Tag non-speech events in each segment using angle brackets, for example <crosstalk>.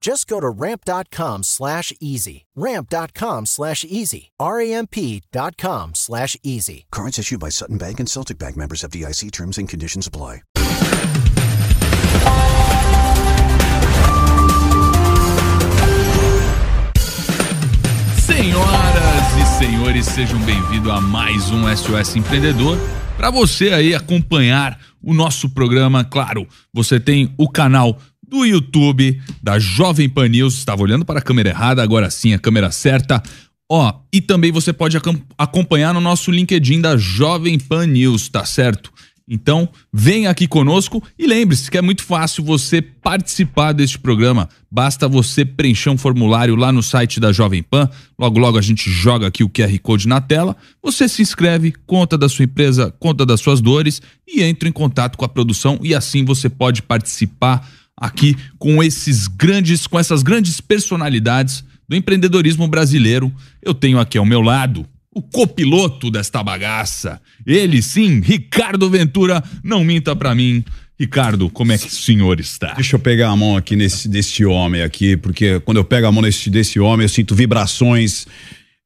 Just go to ramp.com slash easy. Ramp.com slash easy. R-A-M-P.com slash easy. Cards issued by Sutton Bank and Celtic Bank members of DIC terms and conditions apply. Senhoras e senhores, sejam bem-vindos a mais um SOS Empreendedor. Para você aí acompanhar o nosso programa, claro, você tem o canal do YouTube da Jovem Pan News. Estava olhando para a câmera errada, agora sim a câmera certa. Ó, e também você pode acompanhar no nosso LinkedIn da Jovem Pan News, tá certo? Então, vem aqui conosco e lembre-se que é muito fácil você participar deste programa. Basta você preencher um formulário lá no site da Jovem Pan. Logo, logo a gente joga aqui o QR Code na tela. Você se inscreve, conta da sua empresa, conta das suas dores e entra em contato com a produção e assim você pode participar aqui com esses grandes, com essas grandes personalidades do empreendedorismo brasileiro. Eu tenho aqui ao meu lado o copiloto desta bagaça. Ele sim, Ricardo Ventura, não minta para mim. Ricardo, como é que o senhor está? Deixa eu pegar a mão aqui nesse desse homem aqui, porque quando eu pego a mão nesse, desse homem, eu sinto vibrações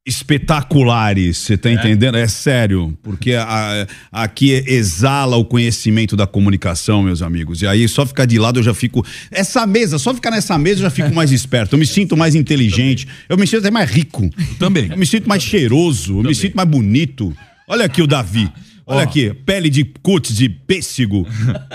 espetaculares, você tá é. entendendo? É sério, porque a, a, aqui exala o conhecimento da comunicação, meus amigos. E aí só ficar de lado eu já fico. Essa mesa, só ficar nessa mesa eu já fico mais esperto. Eu me <laughs> sinto mais inteligente, eu me sinto até mais rico. Também. Eu me sinto mais cheiroso, eu me sinto mais bonito. Olha aqui o Davi. Olha aqui, pele de cutis de pêssego.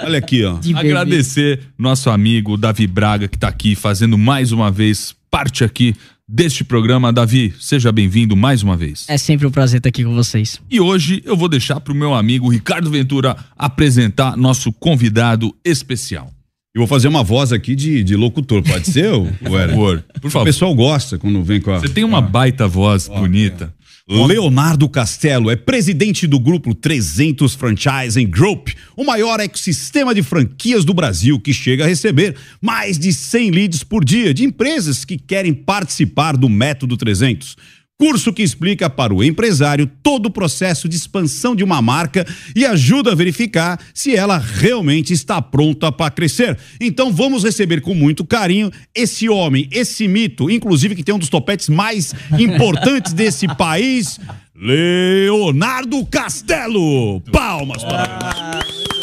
Olha aqui, ó. Agradecer nosso amigo Davi Braga que tá aqui fazendo mais uma vez parte aqui deste programa. Davi, seja bem-vindo mais uma vez. É sempre um prazer estar aqui com vocês. E hoje eu vou deixar para o meu amigo Ricardo Ventura apresentar nosso convidado especial. Eu vou fazer uma voz aqui de, de locutor, pode ser, <laughs> Por favor. Por favor. O pessoal gosta quando vem com a. Você tem uma baita voz bonita. Leonardo Castelo é presidente do grupo 300 Franchising Group, o maior ecossistema de franquias do Brasil que chega a receber mais de 100 leads por dia de empresas que querem participar do Método 300. Curso que explica para o empresário todo o processo de expansão de uma marca e ajuda a verificar se ela realmente está pronta para crescer. Então vamos receber com muito carinho esse homem, esse mito, inclusive que tem um dos topetes mais <laughs> importantes desse país, Leonardo Castelo. Palmas para ele.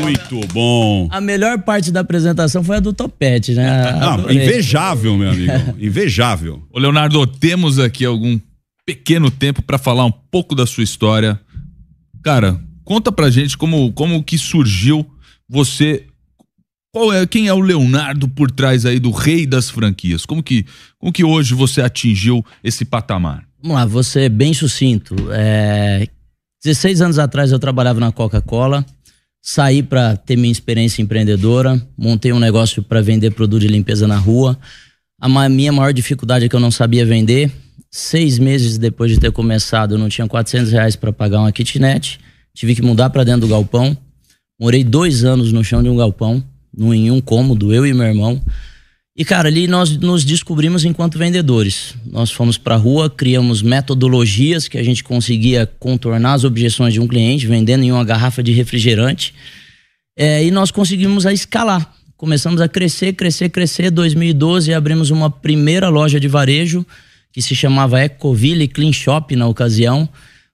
Muito bom. A melhor parte da apresentação foi a do topete, né? Não, invejável, meu amigo. <laughs> Invejável. Ô, Leonardo, temos aqui algum pequeno tempo para falar um pouco da sua história. Cara, conta pra gente como, como que surgiu você. Qual é, quem é o Leonardo por trás aí do rei das franquias? Como que, como que hoje você atingiu esse patamar? Vamos lá, você é bem sucinto. É, 16 anos atrás eu trabalhava na Coca-Cola saí para ter minha experiência empreendedora, montei um negócio para vender produto de limpeza na rua. A minha maior dificuldade é que eu não sabia vender. Seis meses depois de ter começado, eu não tinha 400 reais para pagar uma kitnet. Tive que mudar para dentro do galpão. Morei dois anos no chão de um galpão, em um cômodo, eu e meu irmão. E, cara, ali nós nos descobrimos enquanto vendedores. Nós fomos para a rua, criamos metodologias que a gente conseguia contornar as objeções de um cliente, vendendo em uma garrafa de refrigerante. É, e nós conseguimos a escalar. Começamos a crescer, crescer, crescer. 2012 abrimos uma primeira loja de varejo que se chamava Ecoville Clean Shop na ocasião.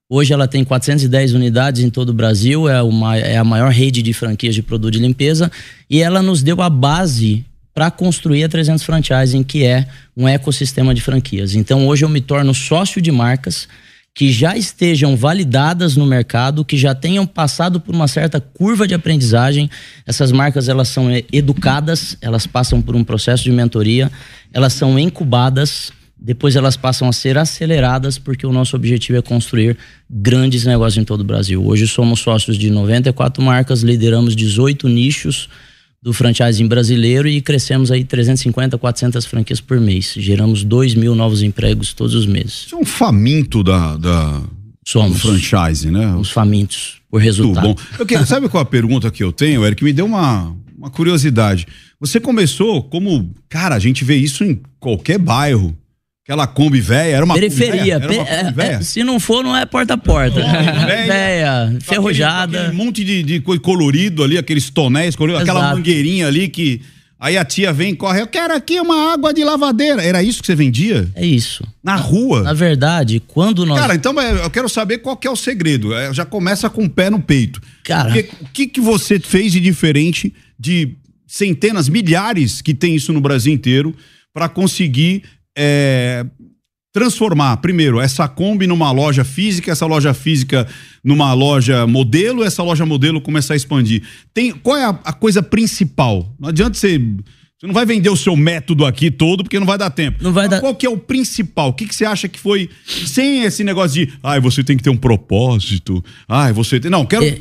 Hoje ela tem 410 unidades em todo o Brasil, é, uma, é a maior rede de franquias de produto de limpeza e ela nos deu a base para construir a 300 Franchising, que é um ecossistema de franquias. Então hoje eu me torno sócio de marcas que já estejam validadas no mercado, que já tenham passado por uma certa curva de aprendizagem. Essas marcas elas são educadas, elas passam por um processo de mentoria, elas são incubadas, depois elas passam a ser aceleradas, porque o nosso objetivo é construir grandes negócios em todo o Brasil. Hoje somos sócios de 94 marcas, lideramos 18 nichos do franchising brasileiro e crescemos aí 350, 400 franquias por mês. Geramos 2 mil novos empregos todos os meses. Isso é um faminto da, da Somos. do franchising, né? Os famintos por resultado. Muito bom. Eu quero, sabe qual a pergunta que eu tenho, Eric? Me deu uma, uma curiosidade. Você começou como, cara, a gente vê isso em qualquer bairro. Aquela Kombi velha, era uma Periferia. Kombi véia? Era uma Kombi é, se não for, não é porta a porta. <laughs> Véia, ferrujada. Aquele, aquele monte de, de coisa colorido ali, aqueles tonéis coloridos, aquela mangueirinha ali que. Aí a tia vem e corre, eu quero aqui uma água de lavadeira. Era isso que você vendia? É isso. Na rua? Na verdade, quando nós. Cara, então eu quero saber qual que é o segredo. É, Já começa com o pé no peito. Cara. O que, que você fez de diferente de centenas, milhares que tem isso no Brasil inteiro para conseguir é, transformar, primeiro, essa Kombi numa loja física, essa loja física numa loja modelo, essa loja modelo começar a expandir. Tem, qual é a, a coisa principal? Não adianta você. Você não vai vender o seu método aqui todo, porque não vai dar tempo. Não vai Mas dar- Qual que é o principal? O que, que você acha que foi sem esse negócio de, ai, você tem que ter um propósito, ai, você tem. Não, quero. É-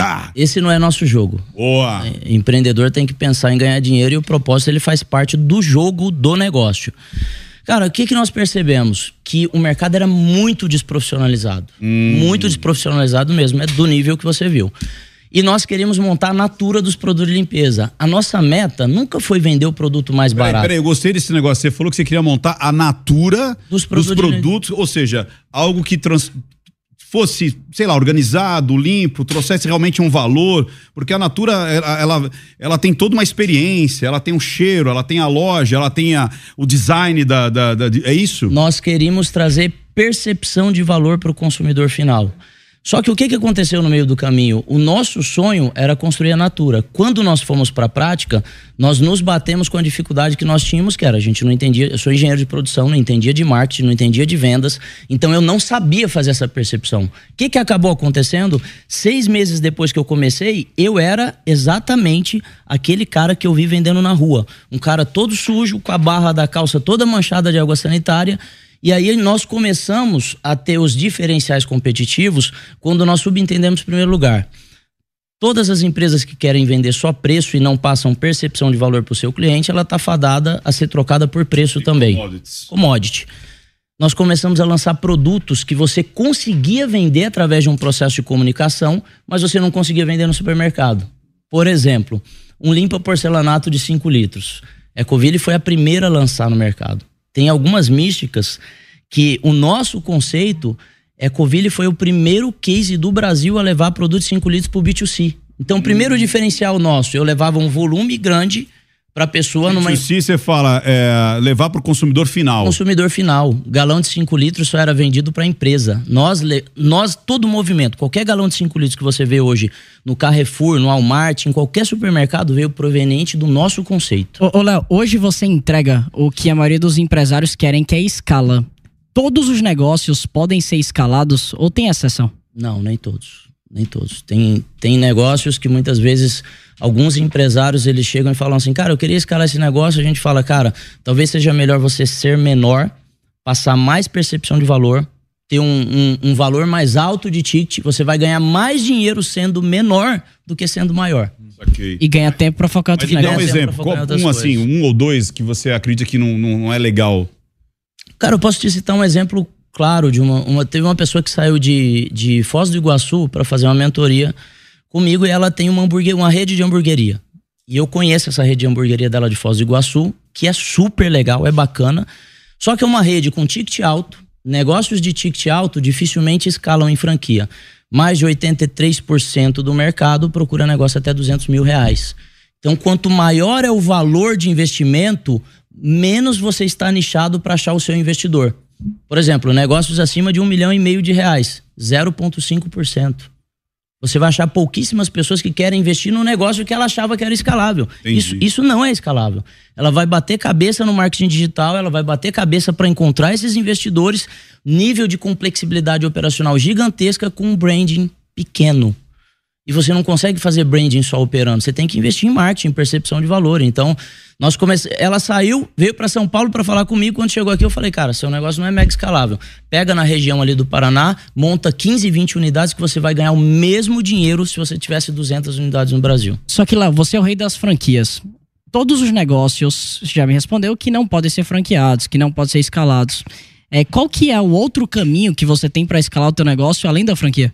Ah, Esse não é nosso jogo. boa. Empreendedor tem que pensar em ganhar dinheiro e o propósito ele faz parte do jogo do negócio. Cara, o que, que nós percebemos? Que o mercado era muito desprofissionalizado. Muito desprofissionalizado mesmo, é do nível que você viu. E nós queríamos montar a natura dos produtos de limpeza. A nossa meta nunca foi vender o produto mais Peraí, barato. peraí, eu gostei desse negócio. Você falou que você queria montar a natura Dos dos produtos de- produtos, ou seja, algo que trans- fosse, sei lá, organizado, limpo, trouxesse realmente um valor, porque a Natura, ela, ela, ela tem toda uma experiência, ela tem um cheiro, ela tem a loja, ela tem a, o design da, da- da- é isso? nós queríamos trazer percepção de valor para o consumidor final. Só que o que, que aconteceu no meio do caminho? O nosso sonho era construir a Natura. Quando nós fomos para a prática, nós nos batemos com a dificuldade que nós tínhamos, que era a gente não entendia. Eu sou engenheiro de produção, não entendia de marketing, não entendia de vendas, então eu não sabia fazer essa percepção. O que, que acabou acontecendo? Seis meses depois que eu comecei, eu era exatamente aquele cara que eu vi vendendo na rua. Um cara todo sujo, com a barra da calça toda manchada de água sanitária. E aí nós começamos a ter os diferenciais competitivos quando nós subentendemos em primeiro lugar. Todas as empresas que querem vender só preço e não passam percepção de valor para o seu cliente, ela está fadada a ser trocada por preço também. Commodities. Commodity. Nós começamos a lançar produtos que você conseguia vender através de um processo de comunicação, mas você não conseguia vender no supermercado. Por exemplo, um limpa porcelanato de 5 litros. Ecoville foi a primeira a lançar no mercado. Tem algumas místicas que o nosso conceito, Ecoville foi o primeiro case do Brasil a levar produto de 5 litros para o B2C. Então, o primeiro diferencial nosso, eu levava um volume grande para a pessoa numa Se você fala é, levar para o consumidor final. consumidor final. Galão de 5 litros só era vendido para a empresa. Nós, nós, todo movimento, qualquer galão de 5 litros que você vê hoje no Carrefour, no Walmart, em qualquer supermercado, veio proveniente do nosso conceito. Ô, ô, Léo, hoje você entrega o que a maioria dos empresários querem, que é escala. Todos os negócios podem ser escalados ou tem exceção? Não, nem todos. Nem todos. Tem, tem negócios que muitas vezes alguns empresários eles chegam e falam assim, cara, eu queria escalar esse negócio. A gente fala, cara, talvez seja melhor você ser menor, passar mais percepção de valor, ter um, um, um valor mais alto de ticket. Você vai ganhar mais dinheiro sendo menor do que sendo maior. Ok. E ganha tempo pra focar outros me dá um negócios. exemplo. Qual- um assim, coisas. um ou dois que você acredita que não, não, não é legal. Cara, eu posso te citar um exemplo claro de uma, uma- teve uma pessoa que saiu de, de Foz do Iguaçu para fazer uma mentoria comigo e ela tem uma hamburguer, uma rede de hamburgueria. E eu conheço essa rede de hamburgueria dela de Foz do Iguaçu, que é super legal, é bacana. Só que é uma rede com ticket alto, negócios de ticket alto dificilmente escalam em franquia. Mais de 83% do mercado procura negócio até 200 mil reais. Então, quanto maior é o valor de investimento, menos você está nichado para achar o seu investidor. Por exemplo, negócios acima de um milhão e meio de reais, 0,5%. Você vai achar pouquíssimas pessoas que querem investir no negócio que ela achava que era escalável. Isso, isso não é escalável. Ela vai bater cabeça no marketing digital, ela vai bater cabeça para encontrar esses investidores, nível de complexibilidade operacional gigantesca com um branding pequeno. E você não consegue fazer branding só operando, você tem que investir em marketing, em percepção de valor. Então, nós comece... ela saiu, veio para São Paulo para falar comigo. Quando chegou aqui, eu falei, cara, seu negócio não é mega escalável. Pega na região ali do Paraná, monta 15, 20 unidades que você vai ganhar o mesmo dinheiro se você tivesse 200 unidades no Brasil. Só que lá, você é o rei das franquias. Todos os negócios, já me respondeu, que não podem ser franqueados, que não podem ser escalados. É, qual que é o outro caminho que você tem para escalar o teu negócio além da franquia?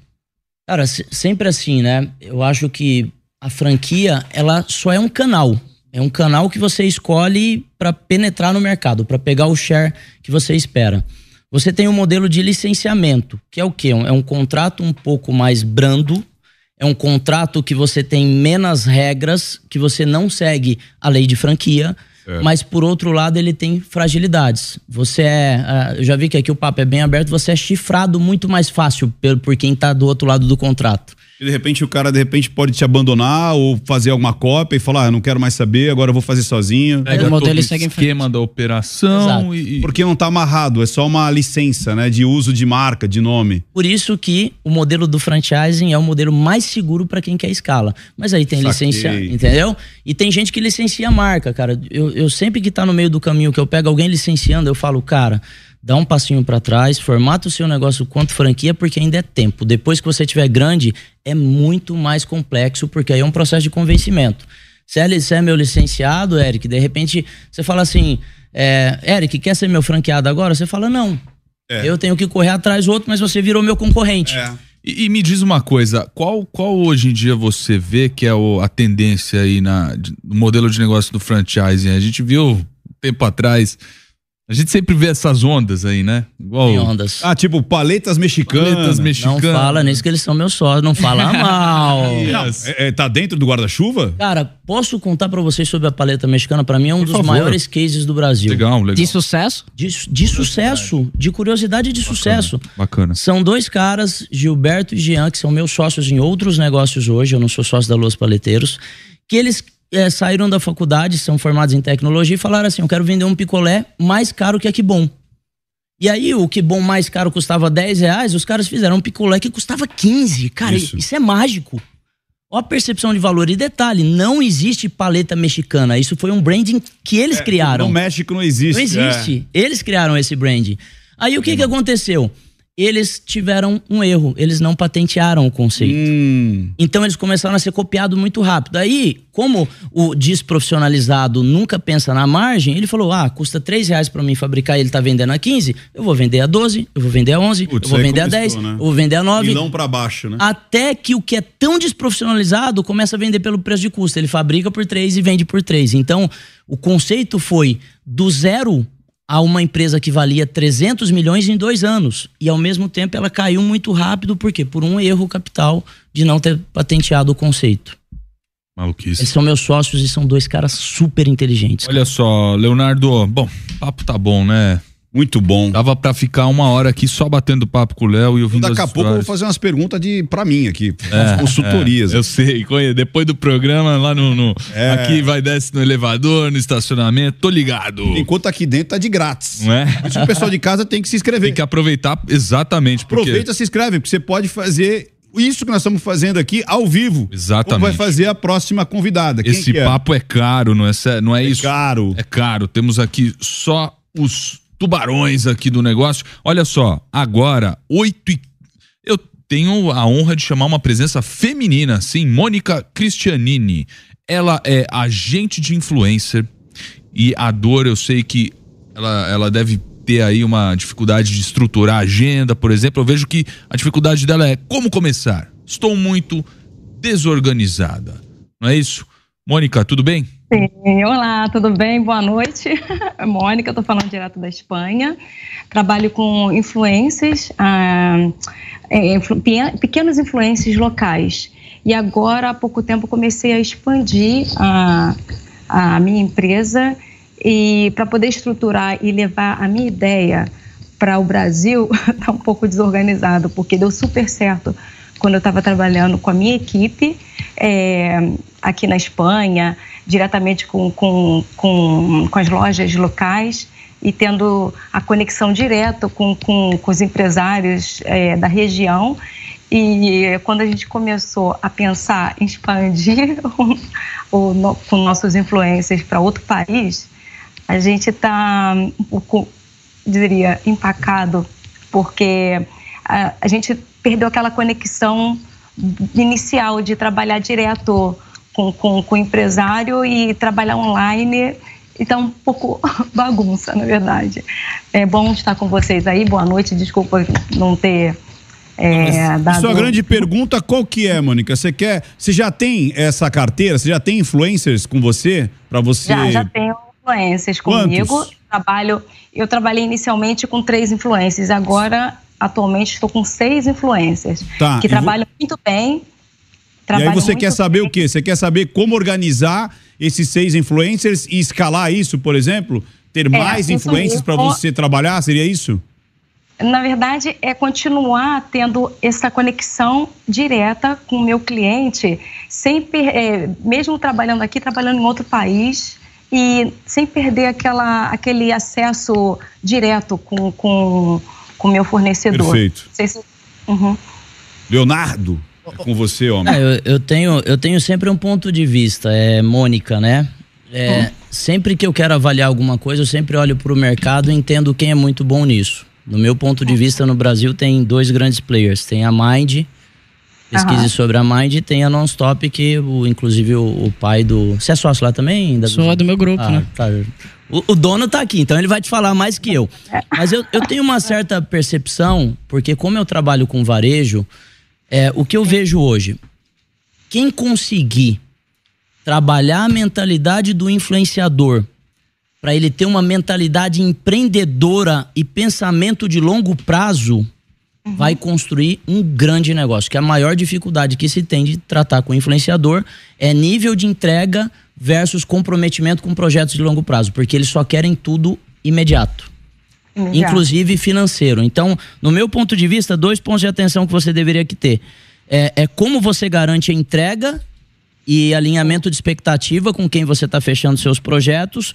Cara, sempre assim, né? Eu acho que a franquia, ela só é um canal. É um canal que você escolhe para penetrar no mercado, para pegar o share que você espera. Você tem um modelo de licenciamento, que é o quê? É um contrato um pouco mais brando, é um contrato que você tem menos regras, que você não segue a lei de franquia, é. mas por outro lado ele tem fragilidades. Você é, ah, eu já vi que aqui o papo é bem aberto, você é chifrado muito mais fácil por quem está do outro lado do contrato. E de repente o cara de repente pode te abandonar ou fazer alguma cópia e falar, ah, não quero mais saber, agora eu vou fazer sozinho. Pega o modelo todo o esquema da operação e... porque não está amarrado, é só uma licença, né, de uso de marca, de nome. Por isso que o modelo do franchising é o modelo mais seguro para quem quer escala. Mas aí tem licença, entendeu? E tem gente que licencia a marca, cara. Eu, eu sempre que está no meio do caminho que eu pego alguém licenciando, eu falo, cara, dá um passinho para trás, formata o seu negócio quanto franquia, porque ainda é tempo. Depois que você tiver grande, é muito mais complexo, porque aí é um processo de convencimento. Se é, se é meu licenciado, Eric, de repente você fala assim, é, Eric, quer ser meu franqueado agora? Você fala, não. É. Eu tenho que correr atrás do outro, mas você virou meu concorrente. É. E, e, me diz uma coisa, qual, qual hoje em dia você vê que é o, a tendência aí na, no modelo de negócio do franchising? A gente viu tempo atrás a gente sempre vê essas ondas aí, né? Igual... Tem ondas. Ah, tipo paletas mexicanas. Paletas mexicanas. Não fala nisso que eles são meus sócios, não fala <laughs> mal. yes. é, é, tá dentro do guarda-chuva? Cara, posso contar para vocês sobre a paleta mexicana? Para mim é um Por dos favor. maiores cases do Brasil. Legal, legal. De sucesso? De, de sucesso, de curiosidade de Bacana. sucesso. Bacana. São dois caras, Gilberto e Jean, que são meus sócios em outros negócios hoje, eu não sou sócio da Luz Paleteiros, que eles é, saíram da faculdade, são formados em tecnologia e falaram assim: eu quero vender um picolé mais caro que a Que Bom. E aí, o que bom mais caro custava 10 reais, os caras fizeram um picolé que custava 15. Cara, isso, isso é mágico. Olha a percepção de valor. E detalhe, não existe paleta mexicana. Isso foi um branding que eles é, criaram. No México não existe. Não existe. É. Eles criaram esse branding. Aí o que, que aconteceu? Eles tiveram um erro, eles não patentearam o conceito. Hum. Então eles começaram a ser copiados muito rápido. Aí, como o desprofissionalizado nunca pensa na margem, ele falou: ah, custa 3 reais para mim fabricar e ele tá vendendo a 15, eu vou vender a 12, eu vou vender a 11, Putz, eu vou vender a 10, né? eu vou vender a 9. E não para baixo, né? Até que o que é tão desprofissionalizado começa a vender pelo preço de custo. Ele fabrica por 3 e vende por 3. Então, o conceito foi do zero a uma empresa que valia 300 milhões em dois anos. E ao mesmo tempo ela caiu muito rápido, por quê? Por um erro capital de não ter patenteado o conceito. Maluquice. Eles são meus sócios e são dois caras super inteligentes. Olha só, Leonardo, bom, papo tá bom, né? Muito bom. Dava para ficar uma hora aqui só batendo papo com o Léo e ouvindo Daqui a pouco eu vou fazer umas perguntas de para mim aqui, é, consultorias. É, eu sei, depois do programa lá no, no é. aqui vai desce no elevador, no estacionamento, tô ligado. Enquanto aqui dentro tá de grátis. Não é? Por isso o pessoal de casa tem que se inscrever. Tem que aproveitar exatamente porque Aproveita, se inscreve, porque você pode fazer isso que nós estamos fazendo aqui ao vivo. Exatamente. Vai fazer a próxima convidada. Quem Esse papo é caro, não é, não é, é isso? É caro. É caro. Temos aqui só os tubarões aqui do negócio. Olha só, agora, oito e... Eu tenho a honra de chamar uma presença feminina, sim, Mônica Cristianini. Ela é agente de influencer e a dor, eu sei que ela, ela deve ter aí uma dificuldade de estruturar a agenda, por exemplo. Eu vejo que a dificuldade dela é como começar. Estou muito desorganizada. Não é isso? Mônica, tudo bem? Sim, olá, tudo bem? Boa noite. <laughs> Mônica, estou falando direto da Espanha. Trabalho com influências, ah, é, pequenos influências locais. E agora, há pouco tempo, comecei a expandir a, a minha empresa e para poder estruturar e levar a minha ideia para o Brasil, está <laughs> um pouco desorganizado, porque deu super certo quando eu estava trabalhando com a minha equipe é, aqui na Espanha, diretamente com, com, com, com as lojas locais e tendo a conexão direta com, com, com os empresários é, da região. E quando a gente começou a pensar em expandir <laughs> o, o, com nossos influencers para outro país, a gente está um pouco, diria, empacado, porque a, a gente perdeu aquela conexão inicial de trabalhar direto com, com, com o empresário e trabalhar online então, um pouco <laughs> bagunça, na verdade. É bom estar com vocês aí. Boa noite. Desculpa não ter. É, dado... Sua grande pergunta qual que é, Mônica? Você quer, você já tem essa carteira? Você já tem influencers com você para você? Já, já tenho influencers comigo. Quantos? Trabalho, eu trabalhei inicialmente com três influencers. Agora, atualmente, estou com seis influencers tá, que trabalham vou... muito bem. E aí você quer saber bem. o quê? Você quer saber como organizar esses seis influencers e escalar isso, por exemplo? Ter é, mais influências para você trabalhar? Seria isso? Na verdade, é continuar tendo essa conexão direta com o meu cliente, sempre, é, mesmo trabalhando aqui, trabalhando em outro país, e sem perder aquela, aquele acesso direto com o com, com meu fornecedor. Perfeito. Se... Uhum. Leonardo, com você, homem. É, eu, eu, tenho, eu tenho sempre um ponto de vista, é Mônica, né? É, hum. Sempre que eu quero avaliar alguma coisa, eu sempre olho para o mercado e entendo quem é muito bom nisso. No meu ponto de vista, no Brasil tem dois grandes players. Tem a Mind, pesquise uhum. sobre a Mind, e tem a Nonstop, que o, inclusive o, o, pai do... Você é sócio lá também? Sou do meu grupo, ah, né? Tá. O, o, dono tá aqui, então ele vai te falar mais que eu. Mas eu, eu tenho uma certa percepção, porque como eu trabalho com varejo, é, o que eu vejo hoje, quem conseguir trabalhar a mentalidade do influenciador para ele ter uma mentalidade empreendedora e pensamento de longo prazo, uhum. vai construir um grande negócio. Que a maior dificuldade que se tem de tratar com o influenciador é nível de entrega versus comprometimento com projetos de longo prazo, porque eles só querem tudo imediato inclusive financeiro. Então, no meu ponto de vista, dois pontos de atenção que você deveria que ter. É, é como você garante a entrega e alinhamento de expectativa com quem você está fechando seus projetos.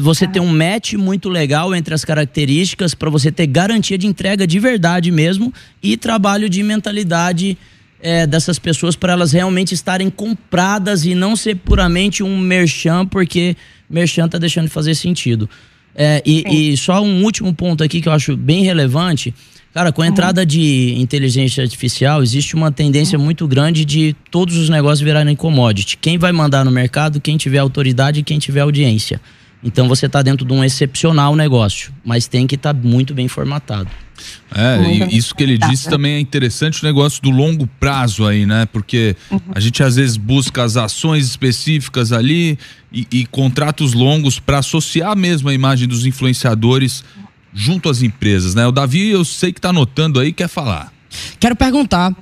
Você tem um match muito legal entre as características para você ter garantia de entrega de verdade mesmo e trabalho de mentalidade é, dessas pessoas para elas realmente estarem compradas e não ser puramente um merchan, porque merchan está deixando de fazer sentido. É, e, e, só um último ponto aqui que eu acho bem relevante. Cara, com a entrada de inteligência artificial, existe uma tendência muito grande de todos os negócios virarem commodity. Quem vai mandar no mercado, quem tiver autoridade e quem tiver audiência. Então você está dentro de um excepcional negócio, mas tem que estar tá muito bem formatado. É, e isso que ele disse também é interessante o negócio do longo prazo aí, né? Porque uhum. a gente às vezes busca as ações específicas ali e, e contratos longos para associar mesmo a imagem dos influenciadores junto às empresas, né? O Davi, eu sei que está anotando aí, quer falar. Quero perguntar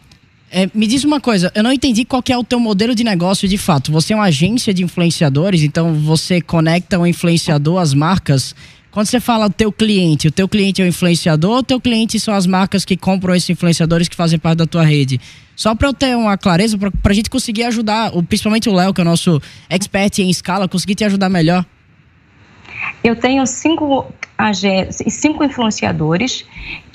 é, me diz uma coisa, eu não entendi qual é o teu modelo de negócio de fato. Você é uma agência de influenciadores, então você conecta o influenciador às marcas. Quando você fala do teu cliente, o teu cliente é o influenciador ou o teu cliente são as marcas que compram esses influenciadores que fazem parte da tua rede? Só para eu ter uma clareza, para a gente conseguir ajudar, principalmente o Léo, que é o nosso expert em escala, conseguir te ajudar melhor. Eu tenho cinco, cinco influenciadores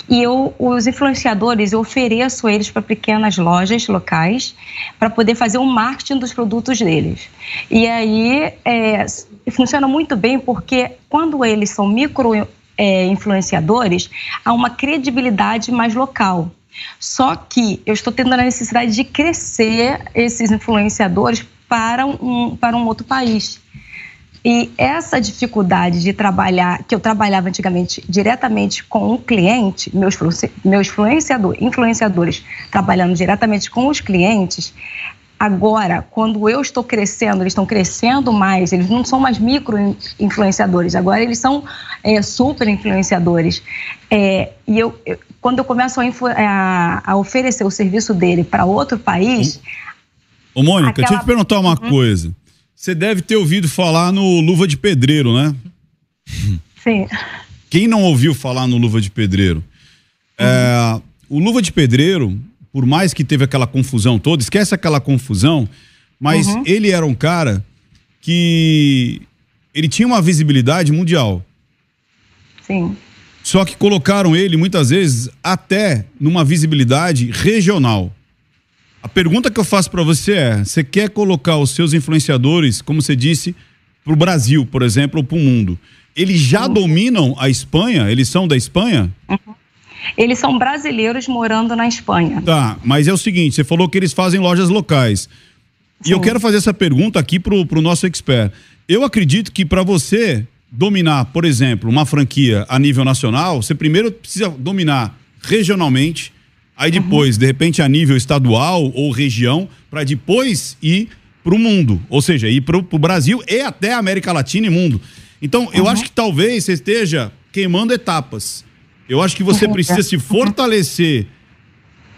e eu, os influenciadores, eu ofereço eles para pequenas lojas locais para poder fazer o marketing dos produtos deles. E aí é, funciona muito bem porque quando eles são micro é, influenciadores, há uma credibilidade mais local. Só que eu estou tendo a necessidade de crescer esses influenciadores para um, para um outro país. E essa dificuldade de trabalhar, que eu trabalhava antigamente diretamente com o cliente, meus, meus influenciador, influenciadores trabalhando diretamente com os clientes, agora, quando eu estou crescendo, eles estão crescendo mais, eles não são mais micro influenciadores, agora eles são é, super influenciadores. É, e eu, eu, quando eu começo a, a, a, oferecer o serviço dele para outro país. Ô, Mônica, aquela... deixa eu te perguntar uma uhum. coisa. Você deve ter ouvido falar no Luva de Pedreiro, né? Sim. Quem não ouviu falar no Luva de Pedreiro? Uhum. É, o Luva de Pedreiro por mais que teve aquela confusão toda, esquece aquela confusão, mas Uhum. ele era um cara que ele tinha uma visibilidade mundial. Sim. Só que colocaram ele muitas vezes até numa visibilidade regional. A pergunta que eu faço para você é: você quer colocar os seus influenciadores, como você disse, para o Brasil, por exemplo, ou para o mundo? Eles já dominam a Espanha? Eles são da Espanha? Eles são brasileiros morando na Espanha. Tá, mas é o seguinte: você falou que eles fazem lojas locais. E eu Sim. quero fazer essa pergunta aqui pro, pro nosso expert. Eu acredito que para você dominar, por exemplo, uma franquia a nível nacional, você primeiro precisa dominar regionalmente, aí depois, de repente, a nível estadual ou região, para depois ir para o mundo. Ou seja, ir para o Brasil e até a América Latina e mundo. Então, eu acho que talvez você esteja queimando etapas. Eu acho que você <laughs> precisa se fortalecer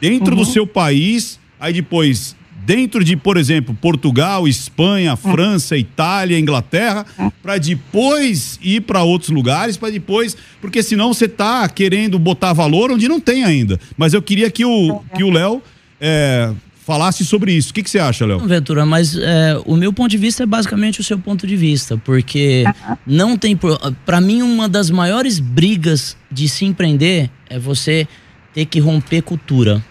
dentro do seu país, aí depois dentro de, por exemplo, Portugal, Espanha, França, Itália, Inglaterra, para depois ir para outros lugares, para depois, porque senão você tá querendo botar valor onde não tem ainda. Mas eu queria que o que o Léo é, falasse sobre isso. O que, que você acha, Léo? Ventura, mas é, o meu ponto de vista é basicamente o seu ponto de vista, porque não tem. Para mim, uma das maiores brigas de se empreender é você ter que romper cultura.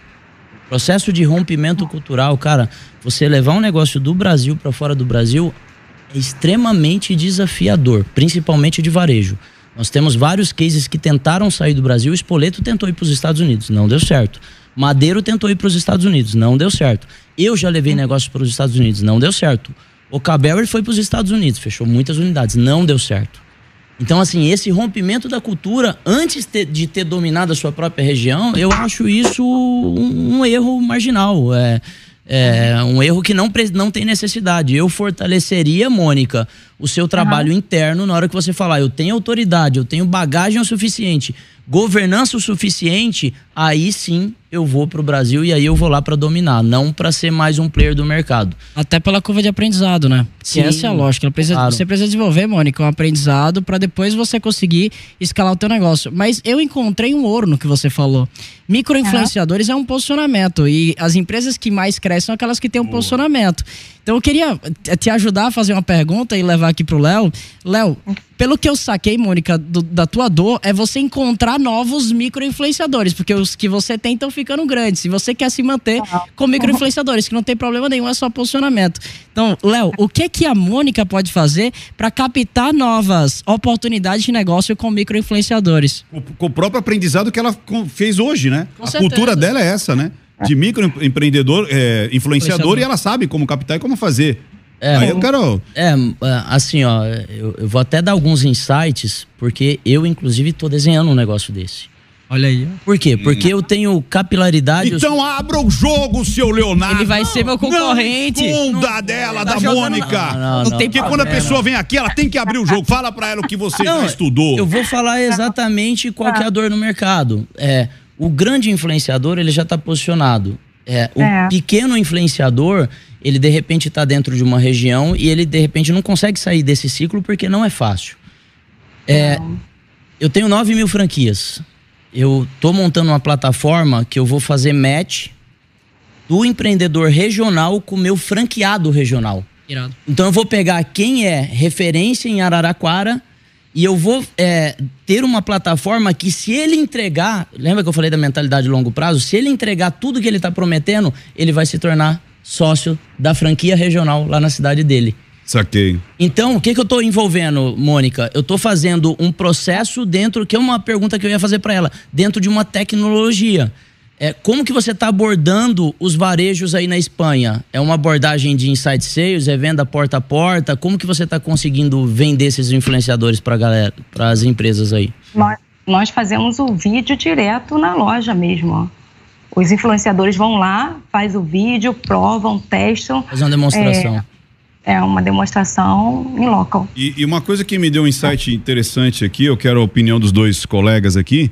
Processo de rompimento cultural, cara, você levar um negócio do Brasil para fora do Brasil é extremamente desafiador, principalmente de varejo. Nós temos vários cases que tentaram sair do Brasil. O Spoleto tentou ir para os Estados Unidos, não deu certo. Madeiro tentou ir para os Estados Unidos, não deu certo. Eu já levei negócios para os Estados Unidos, não deu certo. O Cabell foi para os Estados Unidos, fechou muitas unidades, não deu certo. Então, assim, esse rompimento da cultura, antes te- de ter dominado a sua própria região, eu acho isso um, um erro marginal. É, é um erro que não, não tem necessidade. Eu fortaleceria, Mônica, o seu trabalho interno na hora que você falar, eu tenho autoridade, eu tenho bagagem o suficiente, governança o suficiente, aí sim eu vou pro Brasil e aí eu vou lá para dominar, não para ser mais um player do mercado. Até pela curva de aprendizado, né? Sim, Que essa é a lógica. Precisa- claro. Você precisa desenvolver, Mônica, um aprendizado para depois você conseguir escalar o teu negócio. Mas eu encontrei um ouro no que você falou. Microinfluenciadores é um posicionamento e as empresas que mais crescem são aquelas que têm um posicionamento. Então eu queria te- ajudar a fazer uma pergunta e levar aqui pro Léo. Léo, pelo que eu saquei, Mônica, do- da tua dor, é você encontrar novos microinfluenciadores, porque os que você tem estão ficando grandes. Se você quer se manter com microinfluenciadores, que não tem problema nenhum, é só posicionamento. Então, Léo, o que que a Mônica pode fazer para captar novas oportunidades de negócio com microinfluenciadores? Com, com o próprio aprendizado que ela fez hoje, né? Com a certeza. cultura dela é essa, né? De <laughs> microempreendedor, é, influenciador, e ela sabe como captar e como fazer. É, Aí eu quero. É, assim, ó, eu, eu vou até dar alguns insights, porque eu, inclusive, tô desenhando um negócio desse. Olha aí. Por quê? Porque eu tenho capilaridade. eu Então abra o jogo, seu Leonardo. Ele vai ser meu concorrente. Não esconda dela, tá da jogando- Mônica. Não, não, não. Porque quando a pessoa vem aqui, ela tem que abrir o jogo. Fala pra ela o que você Não, já estudou. Eu vou falar exatamente qual que é a dor no mercado. É, o grande influenciador, ele já está posicionado. É, o É. pequeno influenciador, ele de repente está dentro de uma região e ele de repente não consegue sair desse ciclo porque não é fácil. É, eu tenho 9 mil franquias. Eu tô montando uma plataforma que eu vou fazer match do empreendedor regional com o meu franqueado regional. Irado. Então eu vou pegar quem é referência em Araraquara e eu vou é, ter uma plataforma que se ele entregar, lembra que eu falei da mentalidade de longo prazo? Se ele entregar tudo que ele está prometendo, ele vai se tornar sócio da franquia regional lá na cidade dele. Saquei. Então, o que, que eu estou envolvendo, Mônica? Eu estou fazendo um processo dentro, que é uma pergunta que eu ia fazer para ela, dentro de uma tecnologia. É, como que você está abordando os varejos aí na Espanha? É uma abordagem de inside sales? É venda porta a porta? Como que você está conseguindo vender esses influenciadores para galera, para as empresas aí? Nós, nós fazemos o vídeo direto na loja mesmo. ó. Os influenciadores vão lá, faz o vídeo, provam, testam. Fazer uma demonstração. É uma demonstração em local. E, e uma coisa que me deu um insight interessante aqui, eu quero a opinião dos dois colegas aqui,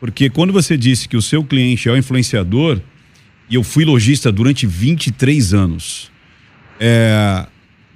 porque quando você disse que o seu cliente é o influenciador, e eu fui lojista durante 23 anos, é,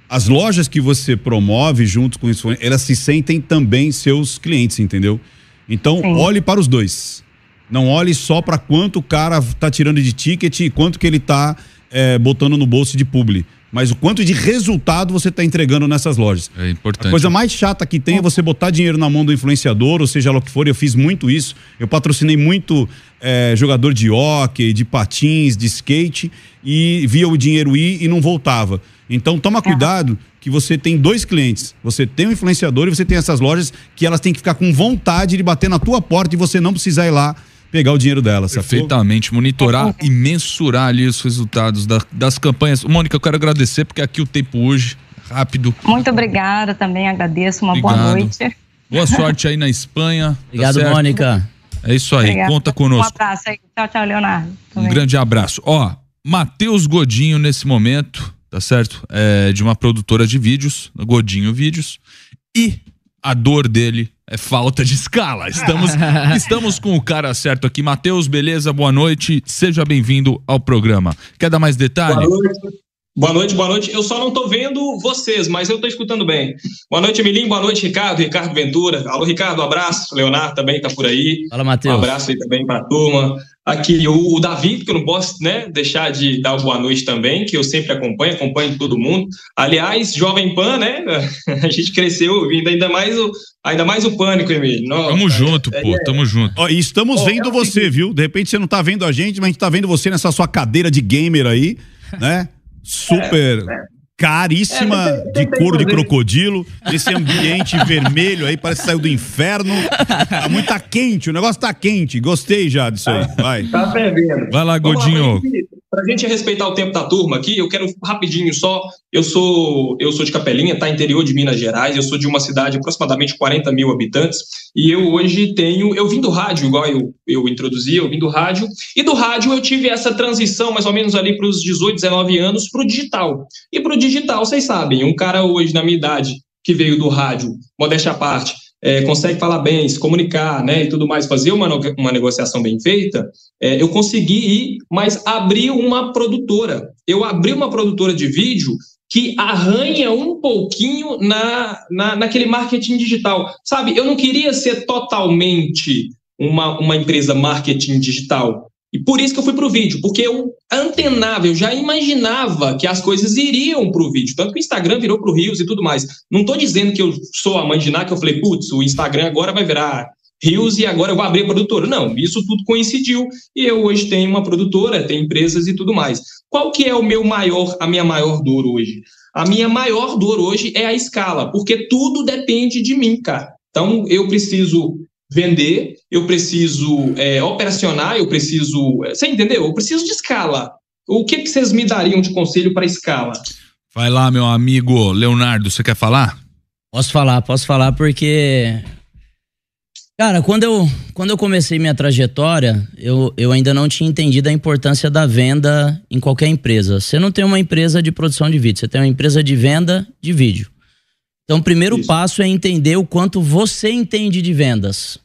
as lojas que você promove junto com isso, elas se sentem também seus clientes, entendeu? Então, Sim. olhe para os dois. Não olhe só para quanto o cara tá tirando de ticket e quanto que ele tá é, botando no bolso de publi. Mas o quanto de resultado você está entregando nessas lojas. É importante. A coisa mais chata que tem é você botar dinheiro na mão do influenciador, ou seja lá o que for. Eu fiz muito isso. Eu patrocinei muito é, jogador de hockey, de patins, de skate, e via o dinheiro ir e não voltava. Então toma cuidado que você tem dois clientes. Você tem um influenciador e você tem essas lojas que elas têm que ficar com vontade de bater na tua porta e você não precisar ir lá pegar o dinheiro delas. sacou? Perfeitamente, monitorar e mensurar ali os resultados da- das campanhas. Mônica, eu quero agradecer porque aqui o tempo hoje, rápido. Muito obrigada também, agradeço. Uma boa Obrigado. noite. Boa sorte aí na Espanha. tá Obrigado, certo? Mônica. É isso aí, Obrigada. conta Um conosco. abraço aí. Tchau, tchau, Leonardo. Um Também. grande abraço. Ó, Matheus Godinho nesse momento, tá certo? É de uma produtora de vídeos, Godinho Vídeos, e a dor dele é falta de escala. Estamos, <laughs> estamos com o cara certo aqui. Matheus, beleza? Boa noite. Seja bem-vindo ao programa. Quer dar mais detalhe? Boa noite. Boa noite, boa noite. Eu só não tô vendo vocês, mas eu tô escutando bem. Boa noite, Emilinho. Boa noite, Ricardo. Ricardo Ventura. Alô, Ricardo, um abraço. Leonardo também tá por aí. Fala, Um Matheus. abraço aí também pra turma. Aqui o, o Davi, que eu não posso né, deixar de dar boa noite também, que eu sempre acompanho, acompanho todo mundo. Aliás, Jovem Pan, né? <laughs> A gente cresceu ouvindo ainda mais o, ainda mais o pânico, Emílio. Nossa, Tamo junto, é- pô, tamo junto. Ó, e estamos Ó, vendo é você, seguinte. viu? De repente você não tá vendo a gente, mas a gente tá vendo você nessa sua cadeira de gamer aí, né? Super caríssima, É, não tem- de tem couro de fazer. crocodilo, esse ambiente <laughs> vermelho aí, parece que saiu do inferno. Tá muito tá quente, o negócio tá quente. Gostei já disso aí. Vai. Tá fervendo. Vai lá, Godinho. pra gente- Pra gente respeitar o tempo da turma aqui, eu quero rapidinho só. Eu sou eu sou de Capelinha, tá interior de Minas Gerais. Eu sou de uma cidade de aproximadamente 40 mil habitantes. E eu hoje tenho. Eu vim do rádio, igual eu, eu introduzi, eu vim do rádio. E do rádio eu tive essa transição, mais ou menos ali para os 18, 19 anos, para o digital. E para o digital, vocês sabem, um cara hoje, na minha idade, que veio do rádio, modéstia à parte, é, consegue falar bem, se comunicar, né, e tudo mais, fazer uma, uma negociação bem feita, é, eu consegui ir, mas abri uma produtora. Eu abri uma produtora de vídeo que arranha um pouquinho na, na, naquele marketing digital. Sabe, eu não queria ser totalmente uma, uma empresa marketing digital. E por isso que eu fui para o vídeo, porque eu antenava, eu já imaginava que as coisas iriam para o vídeo. Tanto que o Instagram virou para o Rios e tudo mais. Não estou dizendo que eu sou a nada, que eu falei, putz, o Instagram agora vai virar Rios e agora eu vou abrir a produtora. Não, isso tudo coincidiu. E eu hoje tenho uma produtora, tenho empresas e tudo mais. Qual que é o meu maior, a minha maior dor hoje? A minha maior dor hoje é a escala, porque tudo depende de mim, cara. Então eu preciso vender, eu preciso é, operacionar, eu preciso. Você entendeu? Eu preciso de escala. O que, que vocês me dariam de conselho para escala? Vai lá, meu amigo Leonardo, você quer falar? Posso falar, posso falar porque. Cara, quando eu, quando eu comecei minha trajetória, eu, eu ainda não tinha entendido a importância da venda em qualquer empresa. Você não tem uma empresa de produção de vídeo, você tem uma empresa de venda de vídeo. Então, o primeiro Isso. passo é entender o quanto você entende de vendas.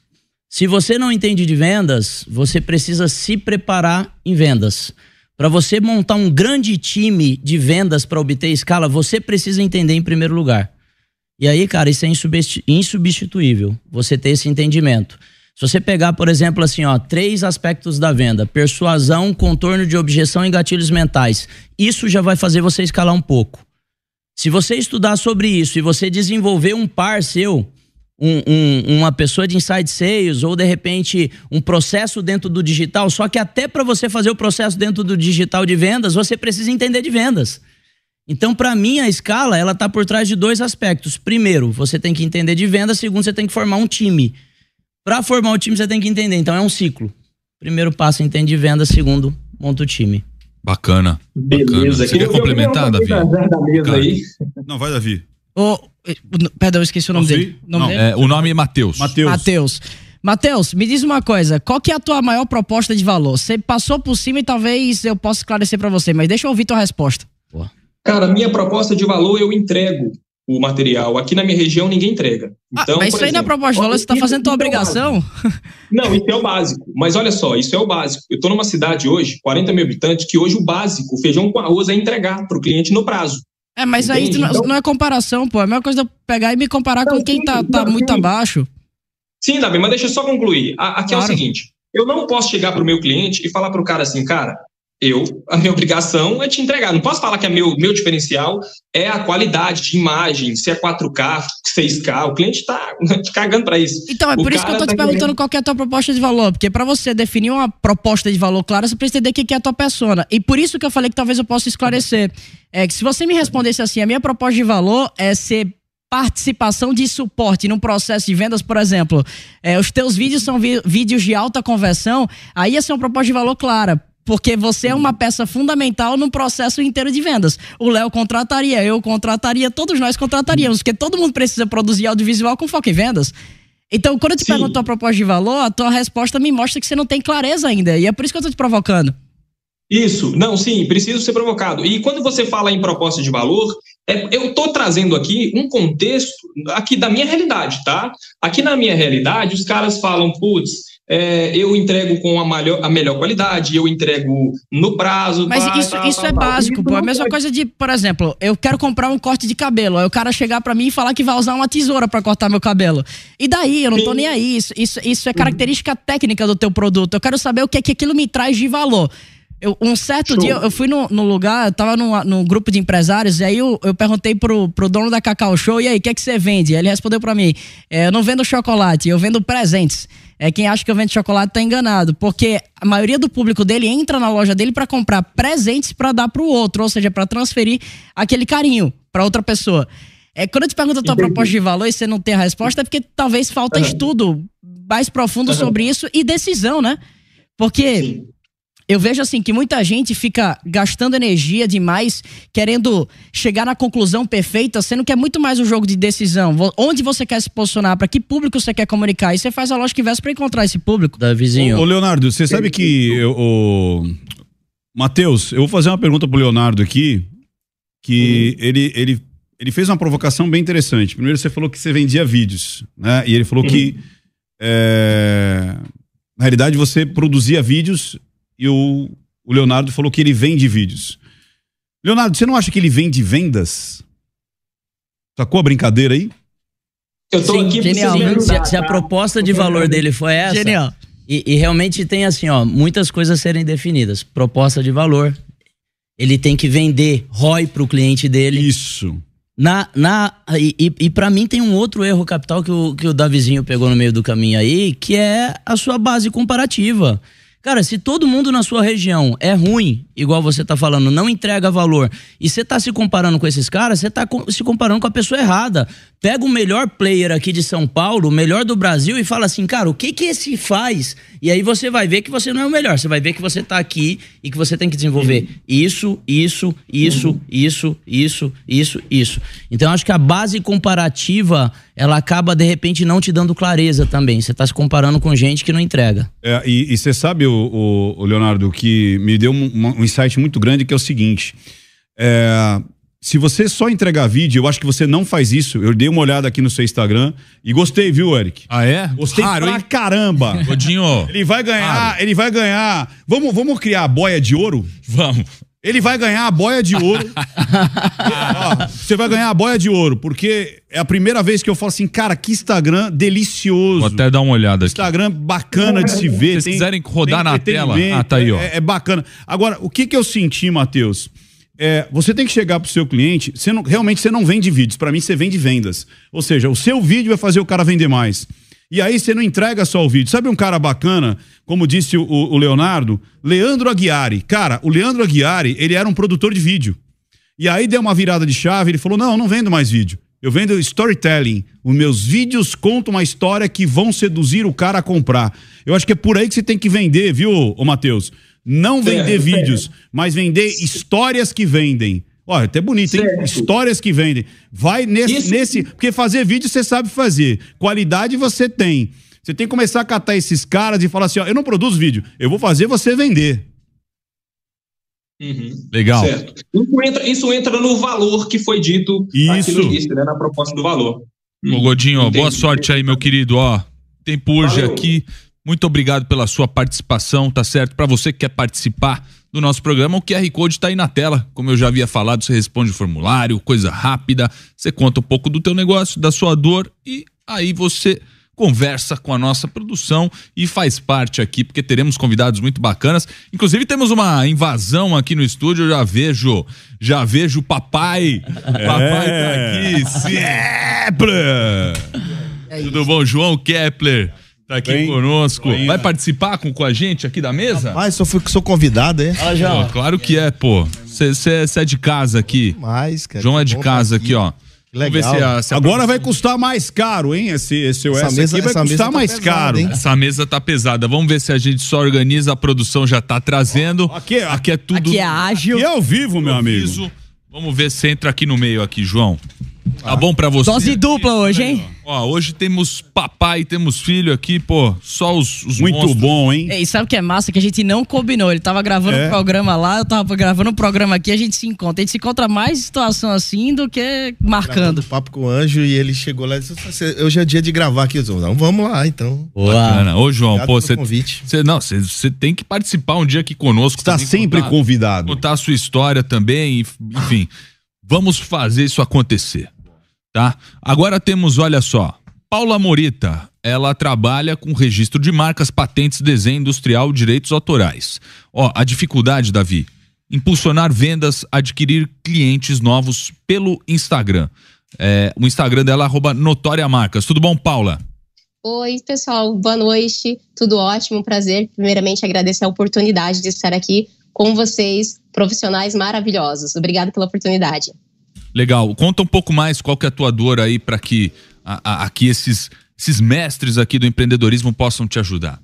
Se você não entende de vendas, você precisa se preparar em vendas. Para você montar um grande time de vendas para obter escala, você precisa entender em primeiro lugar. E aí, cara, isso é insubstituível, você ter esse entendimento. Se você pegar, por exemplo, assim, ó, três aspectos da venda: persuasão, contorno de objeção e gatilhos mentais. Isso já vai fazer você escalar um pouco. Se você estudar sobre isso e você desenvolver um par seu, um- um- uma pessoa de inside sales ou de repente um processo dentro do digital, só que até para você fazer o processo dentro do digital de vendas, você precisa entender de vendas. Então, para mim, a escala, ela tá por trás de dois aspectos. Primeiro, você tem que entender de venda. Segundo, você tem que formar um time. Para formar o time, você tem que entender. Então, é um ciclo. Primeiro passo, entende de venda. Segundo, monta o time. Bacana. Beleza. Você quer Queria- complementar, Davi? Não, vai, Davi. Ô, eh, perdão, eu esqueci o nome Posso dele. O nome Não. dele? É, o nome é Matheus. Matheus. Matheus. Matheus, me diz uma coisa, qual que é a tua maior proposta de valor? Você passou por cima e talvez eu possa esclarecer pra você, mas deixa eu ouvir tua resposta. Cara, minha proposta de valor, eu entrego o material. Aqui na minha região, ninguém entrega. Ah, Então, mas por isso aí é exemplo, proposta de valor, você tá isso- fazendo tua é obrigação? Não, isso é o básico. Mas olha só, isso é o básico. Eu estou numa cidade hoje, 40 mil habitantes, que hoje o básico, o feijão com arroz, é entregar para o cliente no prazo. É, mas aí Entende? não, Então- não é comparação, pô. É a mesma coisa eu pegar e me comparar com quem tá, tá muito sim. abaixo. Sim, Davi, mas deixa eu só concluir. Aqui é Claro. o seguinte: Eu não posso chegar para o meu cliente e falar para o cara assim, cara, eu, a minha obrigação é te entregar. Não posso falar que é meu, meu diferencial é a qualidade de imagem, se é 4K, 6K. O cliente <laughs> está cagando para isso. Então, é o por isso que eu tô tá te perguntando qual é a tua proposta de valor. Porque para você definir uma proposta de valor clara, você precisa entender o que é a tua persona. E por isso que eu falei que talvez eu possa esclarecer. É que se você me respondesse assim, a minha proposta de valor é ser participação de suporte num processo de vendas, por exemplo, é, os teus vídeos são vídeos de alta conversão, aí ia ser uma proposta de valor clara porque você é uma peça fundamental no processo inteiro de vendas. O Léo contrataria, eu contrataria, todos nós contrataríamos, porque todo mundo precisa produzir audiovisual com foco em vendas. Então, quando eu te Sim. pergunto a proposta de valor, a tua resposta me mostra que você não tem clareza ainda. E é por isso que eu estou te provocando. Isso, não, sim, preciso ser provocado. E quando você fala em proposta de valor, é, eu estou trazendo aqui um contexto aqui da minha realidade, tá? Aqui na minha realidade, os caras falam, putz, é, eu entrego com a, melhor, a melhor qualidade, eu entrego no prazo. Mas tá, isso, tá, isso é básico, pô. É a mesma coisa de, por exemplo, eu quero comprar um corte de cabelo. Aí o cara chegar para mim e falar que vai usar uma tesoura para cortar meu cabelo. E daí, eu não Sim. tô nem aí. Isso, isso, isso é característica técnica do teu produto. Eu quero saber o que é que aquilo me traz de valor. Eu, um certo Show. dia, eu fui no, no lugar, eu tava num, num, grupo de empresários, e aí eu, eu perguntei pro, pro dono da Cacau Show, e aí, o que é que você vende? Ele respondeu para mim, é, eu não vendo chocolate, eu vendo presentes. É, quem acha que eu vendo chocolate tá enganado, porque a maioria do público dele entra na loja dele para comprar presentes para dar pro outro, ou seja, para transferir aquele carinho para outra pessoa. É, quando eu te pergunto a tua Entendi. proposta de valor e você não tem a resposta, é porque talvez falta uhum. estudo mais profundo uhum. sobre isso e decisão, né? Porque Sim eu vejo assim que muita gente fica gastando energia demais, querendo chegar na conclusão perfeita, sendo que é muito mais um jogo de decisão. Onde você quer se posicionar, para que público você quer comunicar, e você faz a lógica inversa para encontrar esse público. Da vizinho. Ô, ô Leonardo, você sabe que o Matheus, eu vou fazer uma pergunta pro Leonardo aqui, que uhum. ele, ele, ele fez uma provocação bem interessante. Primeiro você falou que você vendia vídeos, né? E ele falou uhum. que é, na realidade você produzia vídeos e o, o Leonardo falou que ele vende vídeos. Leonardo, você não acha que ele vende vendas? Sacou a brincadeira aí? Eu tô Sim, aqui genial. Se, se, a proposta de valor dele foi essa. Genial. E, e, realmente tem assim, ó, muitas coisas a serem definidas. Proposta de valor. Ele tem que vender ROI para o cliente dele. Isso. Na, na, e e, e para mim tem um outro erro capital que o, que o Davizinho pegou no meio do caminho aí, que é a sua base comparativa. Cara, se todo mundo na sua região é ruim, igual você tá falando, não entrega valor, e você tá se comparando com esses caras, você tá se comparando com a pessoa errada. Pega o melhor player aqui de São Paulo, o melhor do Brasil e fala assim, cara, o que que esse faz? E aí você vai ver que você não é o melhor, você vai ver que você tá aqui e que você tem que desenvolver isso, isso, isso, isso, isso, isso, isso. Então acho que a base comparativa, ela acaba de repente não te dando clareza também. Você tá se comparando com gente que não entrega. É, e você sabe, o, o, o, Leonardo, que me deu um, um insight muito grande que é o seguinte. É, se você só entregar vídeo, eu acho que você não faz isso. Eu dei uma olhada aqui no seu Instagram e gostei, viu, Eric? Ah, é? Gostei Raro, pra hein? caramba. Godinho. Ele vai ganhar, Raro. ele vai ganhar. Vamos, vamos criar a boia de ouro? Vamos. Ele vai ganhar a boia de ouro. <laughs> Ó, você vai ganhar a boia de ouro, porque é a primeira vez que eu falo assim, cara, que Instagram delicioso. Vou até dar uma olhada aqui. Instagram bacana de se ver. Se vocês tem, quiserem rodar na tela. Ah, tá aí, ó. É, é bacana. Agora, o que que eu senti, Matheus? É, você tem que chegar para o seu cliente, você não, realmente você não vende vídeos, para mim você vende vendas. Ou seja, o seu vídeo vai fazer o cara vender mais. E aí você não entrega só o vídeo. Sabe um cara bacana, como disse o, o Leonardo? Leandro Aguiari. Cara, o Leandro Aguiari, ele era um produtor de vídeo. E aí deu uma virada de chave, ele falou: não, eu não vendo mais vídeo. Eu vendo storytelling. Os meus vídeos contam uma história que vão seduzir o cara a comprar. Eu acho que é por aí que você tem que vender, viu, ô Matheus? Não vender vídeos, mas vender histórias que vendem. Olha, até bonito, hein? Certo. Histórias que vendem. Vai nesse, Isso... nesse. Porque fazer vídeo você sabe fazer. Qualidade você tem. Você tem que começar a catar esses caras e falar assim: ó, eu não produzo vídeo, eu vou fazer você vender. Uhum. Legal. Certo. Isso entra, isso entra, no valor que foi dito isso. aqui no início, né? Na proposta do valor. Ô, Godinho, ó, boa sorte aí, meu querido. Ó, tempo hoje Valeu. aqui. Muito obrigado pela sua participação, tá certo? Para você que quer participar do nosso programa, o QR Code está aí na tela. Como eu já havia falado, você responde o formulário, coisa rápida, você conta um pouco do teu negócio, da sua dor e aí você conversa com a nossa produção e faz parte aqui, porque teremos convidados muito bacanas. Inclusive, temos uma invasão aqui no estúdio, eu já vejo, já vejo o papai. É. Papai tá aqui, sim. Kepler! Tudo bom, João Kepler? Tá aqui Bem, conosco. bem. Vai participar com, com a gente aqui da mesa? Mas só fui sou convidado, é? Fala, João. Pô, claro que é, pô. Você é de casa aqui. Mais, cara. João é de bom casa tá aqui, ó. Legal. se a, se a Agora vai custar mais caro, hein? Esse, esse OS Essa mesa- aqui vai essa mesa custar tá mais pesada, caro. hein? Essa mesa tá pesada. Vamos ver se a gente só organiza. A produção já tá trazendo. Aqui, Aqui é tudo. Aqui é ágil. E ao vivo, meu amigo. Vamos ver se entra aqui no meio aqui, João. Tá bom pra você? Dose dupla hoje, hein? Ó, hoje temos papai, temos filho aqui, pô. Só os, os Muito monstros. bom, hein? E sabe o que é massa? Que a gente não combinou. Ele tava gravando É. um programa lá, eu tava gravando um programa aqui, a gente se encontra. A gente se encontra mais em situação assim do que marcando. papo com o anjo e ele chegou lá e disse: "Você- hoje é dia de gravar aqui. Não, vamos lá, então. Bacana. Ô, João, Obrigado pô, você. não, você tem que participar um dia aqui conosco. Está sempre contar- convidado. contar a sua história também, enfim. Vamos fazer isso acontecer, tá? Agora temos, olha só, Paula Morita, ela trabalha com registro de marcas, patentes, desenho industrial, direitos autorais. Ó, a dificuldade, Davi, impulsionar vendas, adquirir clientes novos pelo Instagram. É, o Instagram dela arroba Notória Marcas. Tudo bom, Paula? Oi, pessoal, boa noite, tudo ótimo, prazer. Primeiramente, agradecer a oportunidade de estar aqui com vocês, profissionais maravilhosos. Obrigada pela oportunidade. Legal. Conta um pouco mais qual que é a tua dor aí para que a- a- aqui esses, esses mestres aqui do empreendedorismo possam te ajudar.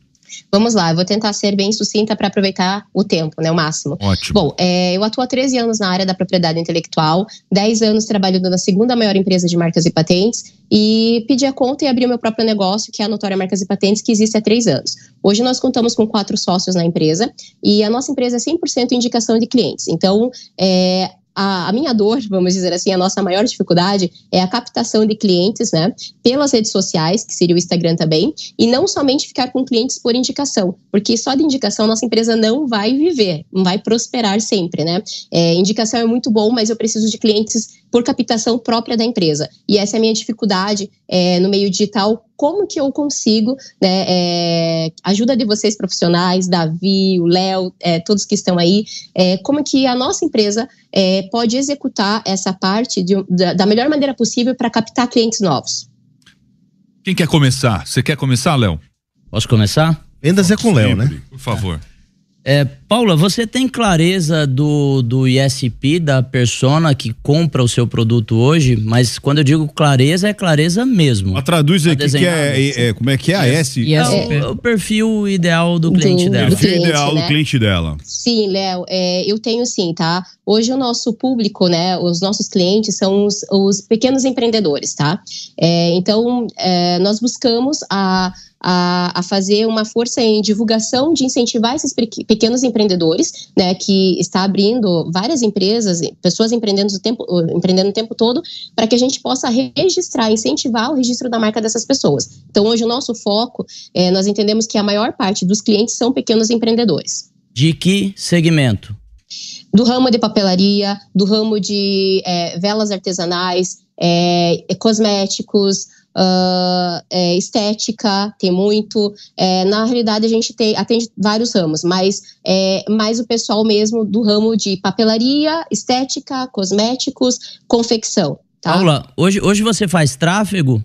Vamos lá, eu vou tentar ser bem sucinta para aproveitar o tempo, né, o máximo. Ótimo. Bom, é, eu atuo há 13 anos na área da propriedade intelectual, 10 anos trabalhando na segunda maior empresa de marcas e patentes e pedi a conta e abri o meu próprio negócio, que é a Notória Marcas e Patentes, que existe há três anos. Hoje nós contamos com quatro sócios na empresa e a nossa empresa é 100% indicação de clientes. Então, é, a, a minha dor, vamos dizer assim, a nossa maior dificuldade é a captação de clientes, né, pelas redes sociais, que seria o Instagram também, e não somente ficar com clientes por indicação, porque só de indicação nossa empresa não vai viver, não vai prosperar sempre, né? É, indicação é muito bom, mas eu preciso de clientes por captação própria da empresa. E essa é a minha dificuldade é, no meio digital. Como que eu consigo, né, é, ajuda de vocês profissionais, Davi, o Léo, é, todos que estão aí, é, como que a nossa empresa é, pode executar essa parte de da, da melhor maneira possível para captar clientes novos? Quem quer começar? Você quer começar, Léo? Posso começar? Vendas é com o Léo, né? Por favor. É, Paula, você tem clareza do, do ISP, da persona que compra o seu produto hoje? Mas quando eu digo clareza, é clareza mesmo. Mas traduz aí, Tá que que é, é- é- como é que é a S? E É o, o perfil ideal do Do- cliente dela. do Perfil cliente, ideal né? do cliente dela. Sim, Léo, é, eu tenho sim, tá? Hoje o nosso público, né, os nossos clientes são os, os pequenos empreendedores, tá? É, então, é, nós buscamos a, a, a fazer uma força em divulgação de incentivar esses pequ- pequenos empreendedores, né, que está abrindo várias empresas, pessoas empreendendo o tempo, empreendendo o tempo todo, para que a gente possa registrar, incentivar o registro da marca dessas pessoas. Então, hoje o nosso foco, é, nós entendemos que a maior parte dos clientes são pequenos empreendedores De que segmento? do ramo de papelaria, do ramo de é, velas artesanais, é, cosméticos, ah, é, estética, tem muito. É, na realidade, a gente tem, atende vários ramos, mas é mais o pessoal mesmo do ramo de papelaria, estética, cosméticos, confecção. Tá? Paula, hoje, hoje você faz tráfego?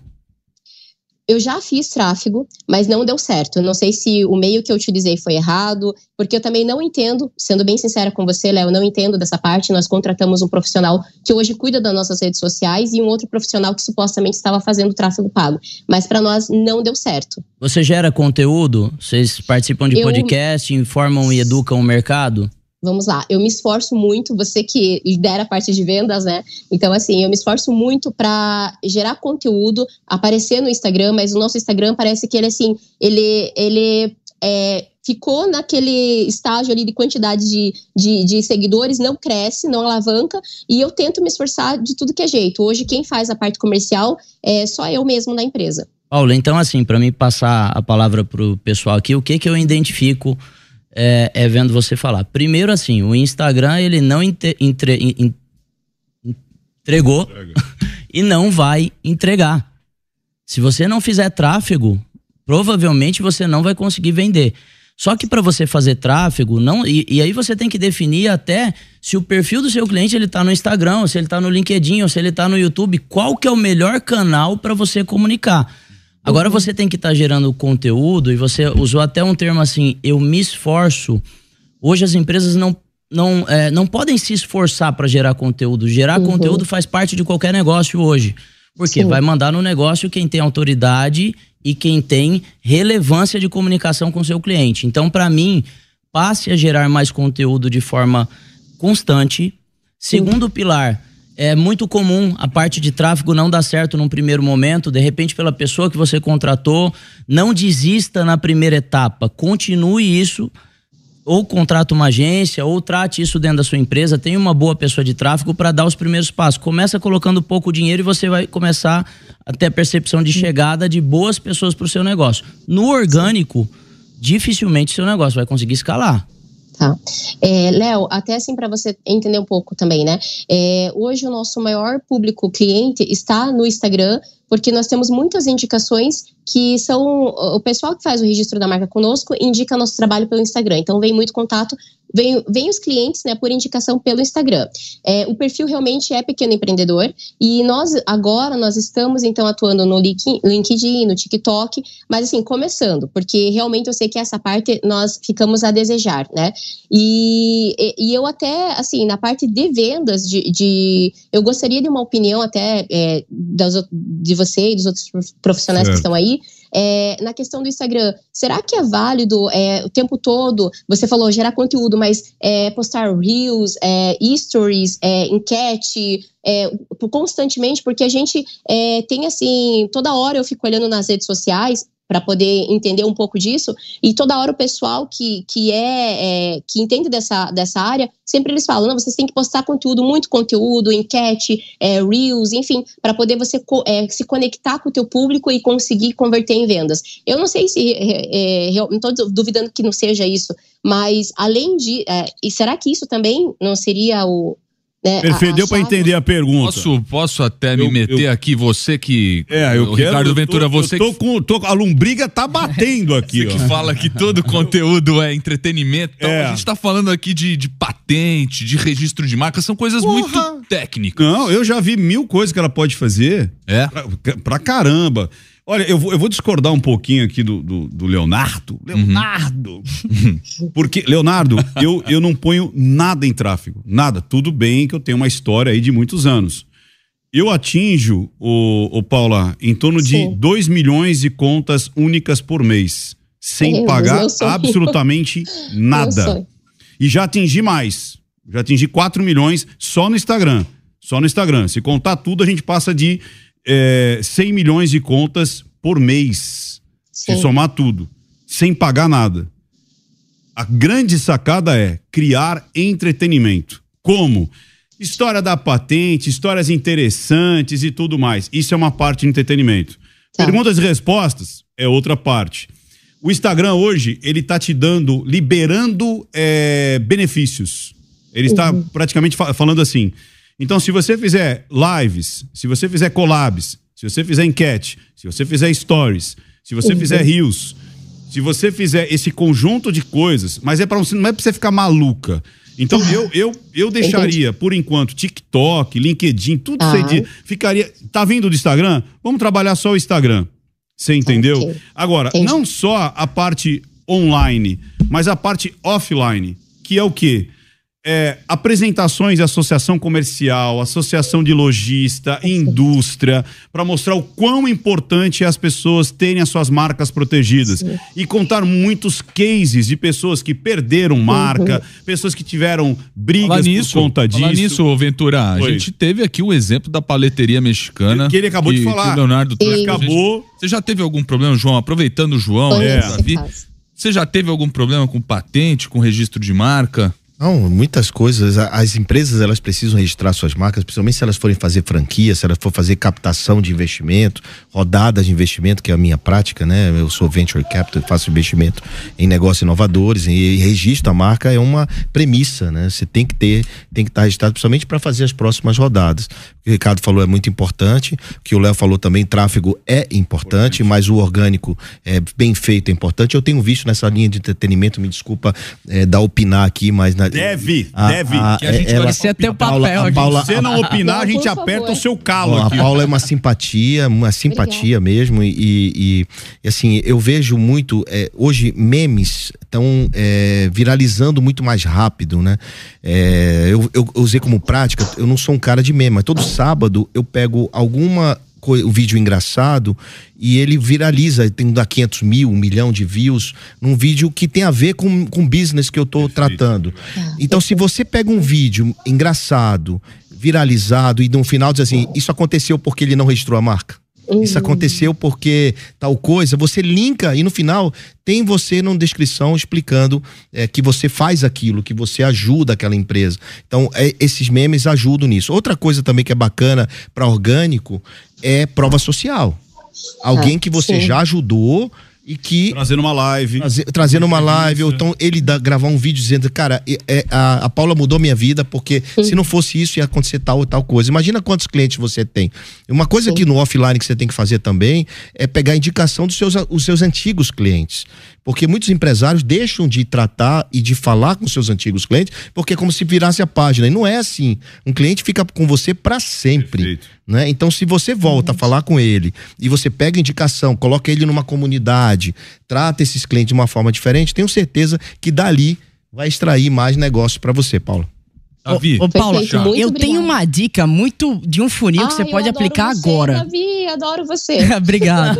Eu já fiz tráfego, mas não deu certo. Não sei se o meio que eu utilizei foi errado, porque eu também não entendo, sendo bem sincera com você, Léo, não entendo dessa parte. Nós contratamos um profissional que hoje cuida das nossas redes sociais e um outro profissional que supostamente estava fazendo tráfego pago. Mas para nós não deu certo. Você gera conteúdo? Vocês participam de Eu- podcast, informam e educam o mercado? Vamos lá, eu me esforço muito, você que lidera a parte de vendas, né? Então, assim, eu me esforço muito para gerar conteúdo, aparecer no Instagram, mas o nosso Instagram parece que ele, assim, ele, ele é, ficou naquele estágio ali de quantidade de, de, de seguidores, não cresce, não alavanca, e eu tento me esforçar de tudo que é jeito. Hoje, quem faz a parte comercial é só eu mesmo na empresa. Paula, então assim, para mim passar a palavra pro pessoal aqui, o que que eu identifico é, é vendo você falar? Primeiro assim, o Instagram ele não entre- in- in- entregou <laughs> e não vai entregar. Se você não fizer tráfego, provavelmente você não vai conseguir vender. Só que para você fazer tráfego, não e, e, aí você tem que definir até se o perfil do seu cliente ele tá no Instagram, ou se ele tá no LinkedIn, ou se ele tá no YouTube, qual que é o melhor canal para você comunicar. Agora Uhum. você tem que estar tá gerando conteúdo e você usou até um termo assim, eu me esforço. Hoje as empresas não não, é, não podem se esforçar para gerar conteúdo. Gerar Uhum. conteúdo faz parte de qualquer negócio hoje. Porque Sim. vai mandar no negócio quem tem autoridade e quem tem relevância de comunicação com o seu cliente. Então, para mim, passe a gerar mais conteúdo de forma constante. Segundo pilar, é muito comum a parte de tráfego não dar certo num primeiro momento, de repente pela pessoa que você contratou, não desista na primeira etapa, continue isso ou contrata uma agência, ou trate isso dentro da sua empresa, tenha uma boa pessoa de tráfego para dar os primeiros passos. Começa colocando pouco dinheiro e você vai começar a ter a percepção de chegada de boas pessoas para o seu negócio. No orgânico, dificilmente seu negócio vai conseguir escalar. Tá. É, Léo, até assim para você entender um pouco também, né? É, hoje o nosso maior público cliente está no Instagram, porque nós temos muitas indicações que são o pessoal que faz o registro da marca conosco indica nosso trabalho pelo Instagram. Então vem muito contato, vem, vem os clientes, né, por indicação pelo Instagram. É, o perfil realmente é pequeno empreendedor e nós agora nós estamos então atuando no Link- LinkedIn, no TikTok, mas assim começando, porque realmente eu sei que essa parte nós ficamos a desejar, né? E, e, eu até assim na parte de vendas de, de- eu gostaria de uma opinião até é, das, de você e dos outros prof- profissionais que Certo. estão aí é, na questão do Instagram, será que é válido é, o tempo todo? Você falou gerar conteúdo, mas é, postar reels, é, stories, é, enquete, é, constantemente, porque a gente é, tem assim, toda hora eu fico olhando nas redes sociais para poder entender um pouco disso. E toda hora o pessoal que, que é, é, que entende dessa, dessa área sempre eles falam não vocês têm que postar conteúdo muito conteúdo enquete é, reels enfim para poder você é, se conectar com o teu público e conseguir converter em vendas. Eu não sei se é, é, real- não estou duvidando que não seja isso mas além de é, e será que isso também não seria o né, a- Perfeito, a deu pra chave? entender a pergunta. Posso, posso até me Eu- meter eu- aqui, você que. É, eu quero. Ricardo eu tô- Ventura, você eu tô que com, tô, a lombriga tá batendo aqui, que ó. fala que todo conteúdo é entretenimento. Então, É. a gente tá falando aqui de, de patente, de registro de marca, são coisas Porra. muito técnicas. Não, eu já vi mil coisas que ela pode fazer. É? Pra, pra caramba. Olha, eu vou, eu vou discordar um pouquinho aqui do, do, do Leonardo. Leonardo! Porque, Leonardo, <laughs> eu, eu não ponho nada em tráfego. Nada. Tudo bem que eu tenho uma história aí de muitos anos. Eu atinjo, o, o Paula, em torno de Sim. 2 milhões de contas únicas por mês. Sem pagar absolutamente <laughs> nada. E já atingi mais. Já atingi 4 milhões só no Instagram. Só no Instagram. Se contar tudo, a gente passa de é, 100 milhões de contas por mês. Se Sim. somar tudo. Sem pagar nada. A grande sacada é criar entretenimento. Como? História da patente, histórias interessantes e tudo mais. Isso é uma parte de entretenimento. Tá. Perguntas e respostas é outra parte. O Instagram hoje, ele tá te dando, liberando é, benefícios. Ele está praticamente fa- falando assim. Então, se você fizer lives, se você fizer collabs, se você fizer enquete, se você fizer stories, se você fizer reels, se você fizer esse conjunto de coisas, mas é para você, não é para você ficar maluca. Então eu eu eu deixaria por enquanto TikTok, LinkedIn, tudo isso aí Ah. de, ficaria, tá vindo do Instagram? Vamos trabalhar só o Instagram. Você entendeu? Ok. Agora, Entendi. não só a parte online, mas a parte offline, que é o quê? É, apresentações de associação comercial, associação de lojista, indústria, para mostrar o quão importante é as pessoas terem as suas marcas protegidas. E contar muitos cases de pessoas que perderam marca, pessoas que tiveram brigas Falar nisso, por conta disso. falar nisso, Ventura, a Oi. gente teve aqui o exemplo da paleteria mexicana. Que ele acabou de que- falar. que o Leonardo Sim. Acabou. Você já teve algum problema, João? Aproveitando o João, Foi esse Davi, você já teve algum problema com patente, com registro de marca? Não, muitas coisas. As empresas elas precisam registrar suas marcas, principalmente se elas forem fazer franquia, se elas for fazer captação de investimento, rodadas de investimento, que é a minha prática, né? Eu sou venture capital, faço investimento em negócios inovadores e registro a marca é uma premissa, né? Você tem que ter, tem que estar registrado, principalmente para fazer as próximas rodadas. O que o Ricardo falou é muito importante, o que o Léo falou também, tráfego é importante, mas o orgânico é bem feito é importante. Eu tenho visto nessa linha de entretenimento, me desculpa é, dar opinar aqui, mas na, Deve, a- deve. a- Que a gente ela- é teu a Paula- papel Se você não opinar, a gente aperta favor. o seu calo aqui. A Paula é uma simpatia, uma simpatia mesmo. E, e- e, assim, eu vejo muito. é, hoje, memes estão viralizando muito mais rápido, né? É, eu, eu usei como prática, eu não sou um cara de meme, mas todo sábado eu pego alguma. O vídeo engraçado e ele viraliza, tem dá 500 mil, um milhão de views num vídeo que tem a ver com, com o business que eu tô tratando. Então, se você pega um vídeo engraçado, viralizado e no final diz assim: Isso aconteceu porque ele não registrou a marca. Isso aconteceu porque tal coisa, você linka e no final tem você na descrição explicando é, que você faz aquilo, que você ajuda aquela empresa. Então, é, esses memes ajudam nisso. Outra coisa também que é bacana para orgânico é prova social. Alguém Ah, que você sim. já ajudou e que. Trazendo uma live. Trazer- trazendo uma live, ou então ele dá- gravar um vídeo dizendo, cara, é- é, a, a Paula mudou minha vida, porque se não fosse isso, ia acontecer tal ou tal coisa. Imagina quantos clientes você tem. Uma coisa que no offline que você tem que fazer também é pegar a indicação dos seus, os seus antigos clientes. Porque muitos empresários deixam de tratar e de falar com seus antigos clientes, porque é como se virasse a página. E não é assim. Um cliente fica com você para sempre. Né? Então, se você volta a falar com ele e você pega a indicação, coloca ele numa comunidade, trata esses clientes de uma forma diferente, tenho certeza que dali vai extrair mais negócio para você, Paulo. Davi, Ô, Paula, Perfeito, muito eu tenho uma dica muito de um funil que Ai, você pode aplicar você, agora. Davi, adoro você. <laughs> Obrigado.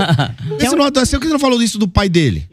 Você não, você que não falou isso do pai dele?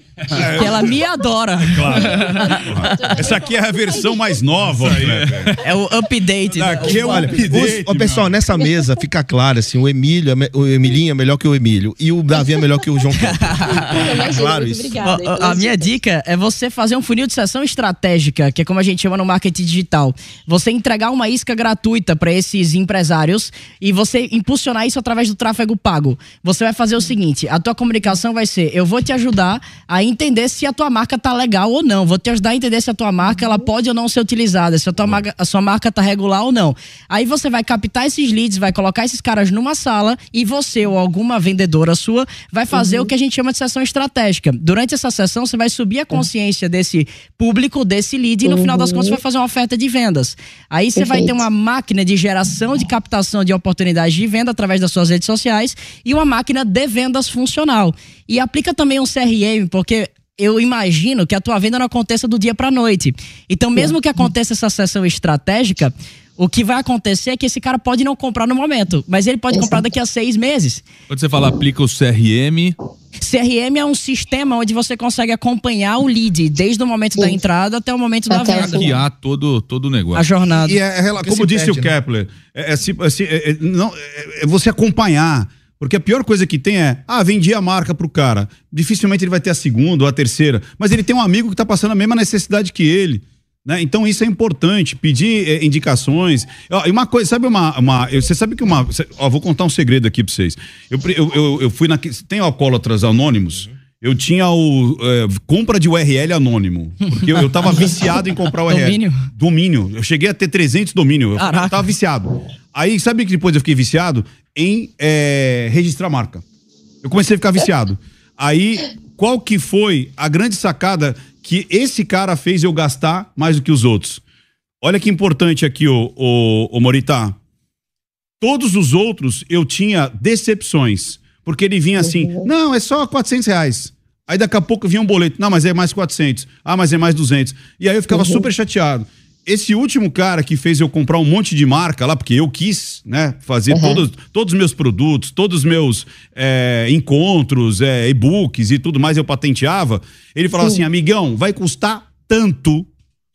Que ela me adora. <laughs> Essa aqui é a versão mais nova. Kleber. É o update. Daqui é o Olha, update, os- ó, pessoal, nessa mesa fica claro assim, o Emílio, é o Emilinho é melhor que o Emílio e o Davi é melhor que o João Kleber. <laughs> claro isso. Ó, ó, A, minha dica é você fazer um funil de sessão estratégica, que é como a gente chama no marketing digital. Você entregar uma isca gratuita para esses empresários e você impulsionar isso através do tráfego pago. Você vai fazer o seguinte: a tua comunicação vai ser: eu vou te ajudar a entender se a tua marca tá legal ou não. Vou te ajudar a entender se a tua marca ela pode ou não ser utilizada, se a, tua marca, a sua marca tá regular ou não. Aí você vai captar esses leads, vai colocar esses caras numa sala e você ou alguma vendedora sua vai fazer o que a gente chama de sessão estratégica. Durante essa sessão, você vai subir a consciência desse público, desse lead, e no final das contas, você vai fazer uma oferta de vendas. Aí você vai ter uma máquina de geração de captação de oportunidades de venda através das suas redes sociais e uma máquina de vendas funcional. E aplica também um CRM, porque eu imagino que a tua venda não aconteça do dia para noite. Então, mesmo que aconteça essa sessão estratégica, o que vai acontecer é que esse cara pode não comprar no momento, mas ele pode comprar daqui a seis meses. Quando você fala aplica o CRM, CRM é um sistema onde você consegue acompanhar o lead desde o momento da entrada até o momento da venda. hackear todo, todo o negócio. A jornada. E é, é rela- Porque como se disse perde, o né? Kepler, é, é é é- é- não, é- é você acompanhar. Porque a pior coisa que tem é, ah, vendi a marca pro cara. Dificilmente ele vai ter a segunda ou a terceira. Mas ele tem um amigo que tá passando a mesma necessidade que ele. Né? Então isso é importante, pedir é, indicações. Ó, E uma coisa, sabe uma. uma eu- você sabe que uma. cê- ó, vou contar um segredo aqui pra vocês. Eu, eu, eu, eu fui na. Tem alcoólatras anônimos? Eu tinha o. é, compra de URL anônimo. Porque eu, eu tava <laughs> viciado em comprar URL. Domínio? Domínio. Eu cheguei a ter 300 domínio. Eu Caraca. tava viciado. Aí, sabe que depois eu fiquei viciado? Em é, registrar marca. Eu comecei a ficar viciado. Aí, qual que foi a grande sacada que esse cara fez eu gastar mais do que os outros? Olha que importante aqui, o, o, o Moritá. Todos os outros eu tinha decepções. Porque ele vinha assim, não, é só 400 reais. Aí daqui a pouco vinha um boleto, não, mas é mais 400. Ah, mas é mais 200. E aí eu ficava super chateado. Esse último cara que fez eu comprar um monte de marca lá, porque eu quis, né, fazer Uhum. todos, todos os meus produtos, todos os meus é, encontros, é, e-books e tudo mais, eu patenteava. Ele falava assim, amigão, vai custar tanto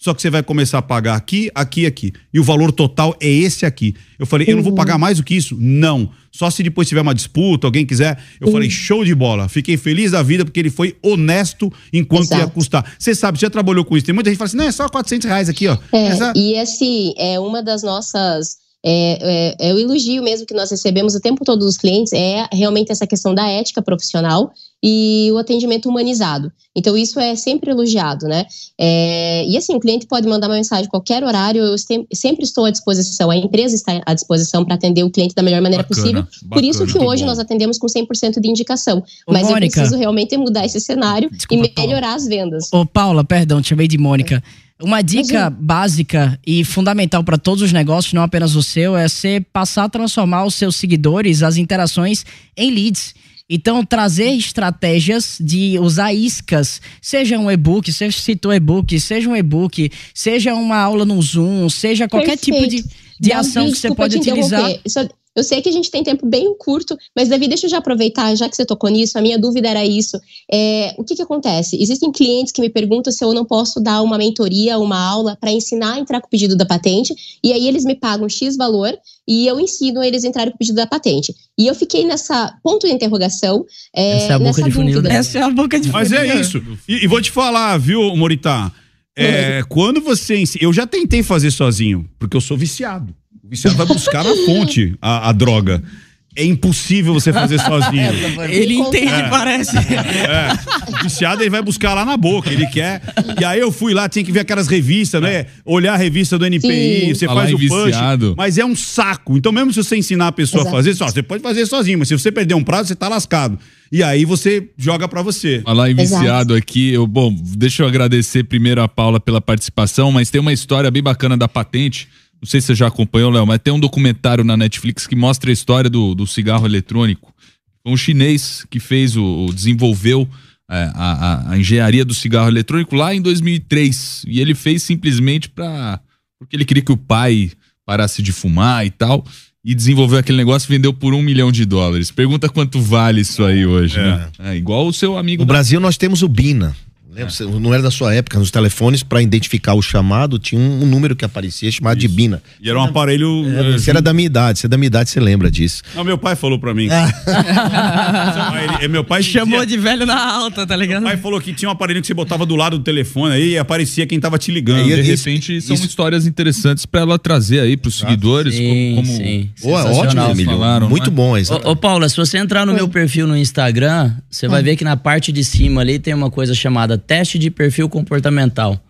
só que você vai começar a pagar aqui, aqui e aqui. E o valor total é esse aqui. Eu falei, eu não vou Uhum. pagar mais do que isso? Não. Só se depois tiver uma disputa, alguém quiser. Eu falei, show de bola. Fiquei feliz da vida porque ele foi honesto enquanto ia Exato. custar. Você sabe, você já trabalhou com isso. Tem muita gente que fala assim, não, é só 400 reais aqui, ó. É, Essa- e assim, é uma das nossas. É, é, é o elogio mesmo que nós recebemos o tempo todo dos clientes é realmente essa questão da ética profissional e o atendimento humanizado. Então, isso é sempre elogiado, né? É, e assim, o cliente pode mandar uma mensagem a qualquer horário, eu sem- sempre estou à disposição, a empresa está à disposição para atender o cliente da melhor maneira Bacana, possível. Por isso bacana. que hoje bom. nós atendemos com 100% de indicação. Ô, Mas Mônica. eu preciso realmente mudar esse cenário Desculpa, e melhorar as vendas. Ô, Paula, perdão, te chamei de Mônica. Uma dica básica e fundamental para todos os negócios, não apenas o seu, é você passar a transformar os seus seguidores, as interações, em leads. Então, trazer estratégias de usar iscas, seja um e-book, você citou e-book, seja um e-book, seja uma aula no Zoom, seja qualquer tipo de, Perfeito. de ação que você pode utilizar. Só- eu sei que a gente tem tempo bem curto, mas Davi, deixa eu já aproveitar, já que você tocou nisso, a minha dúvida era isso. É, o que que acontece? Existem clientes que me perguntam se eu não posso dar uma mentoria, uma aula para ensinar a entrar com o pedido da patente, e aí eles me pagam X valor e eu ensino eles a entrarem com o pedido da patente. E eu fiquei nessa ponto de interrogação, é, Essa é a boca nessa de funil, dúvida. né? Essa é a boca de Mas é isso. E, e vou te falar, viu, Moritá? É, quando você. Eu já tentei fazer sozinho, porque eu sou viciado. O viciado vai buscar na fonte a, a droga. É impossível você fazer sozinho. <laughs> Ele entende, É. parece. É. O viciado ele vai buscar lá na boca, ele quer. E aí eu fui lá, tinha que ver aquelas revistas, né? Olhar a revista do NPI, Sim. você Falar faz o punch. viciado. Mas é um saco. Então, mesmo se você ensinar a pessoa Exato. a fazer, só, você pode fazer sozinho, mas se você perder um prazo, você tá lascado. E aí você joga pra você. Falar em Exato. viciado aqui, eu, bom, deixa eu agradecer primeiro a Paula pela participação, mas tem uma história bem bacana da patente. Não sei se você já acompanhou, Léo, mas tem um documentário na Netflix que mostra a história do, do cigarro eletrônico. Foi um chinês que fez o, o- desenvolveu é, a, a- a engenharia do cigarro eletrônico lá em 2003 e ele fez simplesmente para porque ele queria que o pai parasse de fumar e tal e desenvolveu aquele negócio e vendeu por um milhão de dólares. Pergunta quanto vale isso aí hoje, né? É igual o seu amigo No da Brasil nós temos o Bina. Lembra? Não era da sua época, nos telefones, para identificar o chamado, tinha um, número que aparecia chamado de Bina. E era um aparelho. eh, Você era da minha idade, você é da minha idade, você lembra disso. Não, meu pai falou pra mim. Ele- meu pai <laughs> Chamou dizia- de velho na alta, tá ligado? Meu pai falou que tinha um aparelho que você botava do lado do telefone aí e aparecia quem tava te ligando. de isso- repente são isso- histórias interessantes pra ela trazer aí pros seguidores Sim, como, como sim. Boa, ótimo, Emílio. falaram, Muito né? bom isso. Ô, ô, Paula, se você entrar no meu perfil no Instagram, você vai ver que na parte de cima ali tem uma coisa chamada teste de perfil comportamental.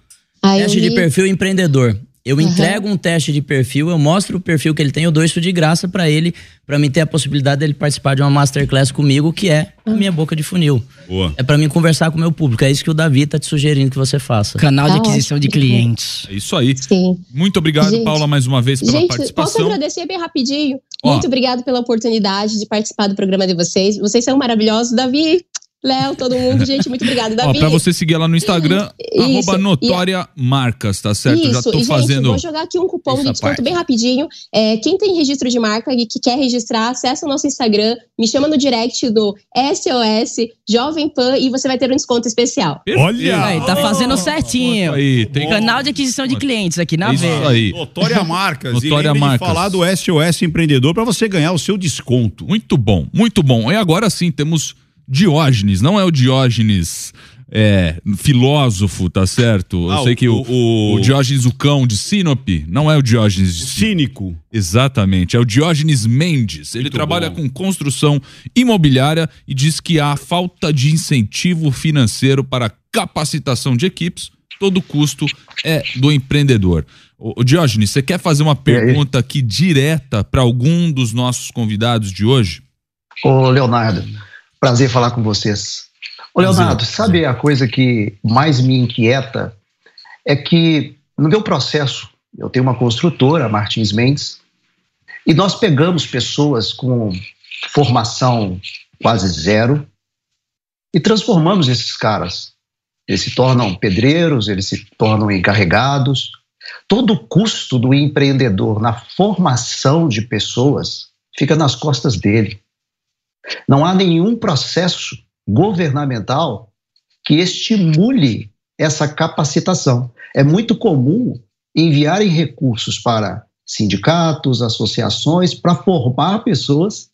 Aí Teste de vi- perfil empreendedor. Eu entrego um teste de perfil, eu mostro o perfil que ele tem, eu dou isso de graça pra ele, pra mim ter a possibilidade dele participar de uma masterclass comigo, que é a minha boca de funil. Boa. É pra mim conversar com o meu público. É isso que o Davi tá te sugerindo que você faça. Canal de Tá aquisição de clientes. É isso aí. Sim. Muito obrigado, Gente, Paula, mais uma vez pela Gente, posso participação. agradecer bem rapidinho? Ó. Muito obrigado pela oportunidade de participar do programa de vocês. Vocês são maravilhosos. Davi, Léo, todo mundo, gente, muito obrigado. Ó, Davi. pra você seguir ela no Instagram, arroba notória marcas, tá certo? Isso, Já tô e gente, fazendo. vou jogar aqui um cupom de desconto bem rapidinho. É, quem tem registro de marca e que quer registrar, acessa o nosso Instagram, me chama no direct do SOS Jovem Pan e você vai ter um desconto especial. Olha! Aí, tá fazendo certinho. Aí, tem Canal de aquisição de clientes aqui na isso veia. aí. Notória Marcas. Notória e Marcas. falar do SOS Empreendedor pra você ganhar o seu desconto. Muito bom, muito bom. E agora sim, temos Diógenes. Não é o Diógenes é, filósofo, tá certo? Eu Ah, sei que o, o- o Diógenes o cão de Sinope não é o Diógenes de. Cínico. Exatamente, é o Diógenes Mendes. Ele Muito trabalha bom. com construção imobiliária e diz que há falta de incentivo financeiro para capacitação de equipes. Todo custo é do empreendedor. O, Diógenes, você quer fazer uma pergunta aqui direta para algum dos nossos convidados de hoje? Ô, Leonardo, prazer falar com vocês. Ô, Prazer. Leonardo, sabe a coisa que mais me inquieta? É que no meu processo, eu tenho uma construtora, Martins Mendes, e nós pegamos pessoas com formação quase zero e transformamos esses caras. Eles se tornam pedreiros, eles se tornam encarregados. Todo o custo do empreendedor na formação de pessoas fica nas costas dele. Não há nenhum processo governamental que estimule essa capacitação. É muito comum enviarem recursos para sindicatos, associações, para formar pessoas,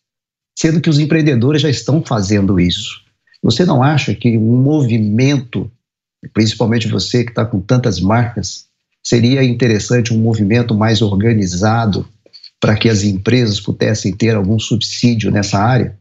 sendo que os empreendedores já estão fazendo isso. Você não acha que um movimento, principalmente você que está com tantas marcas, seria interessante um movimento mais organizado para que as empresas pudessem ter algum subsídio nessa área?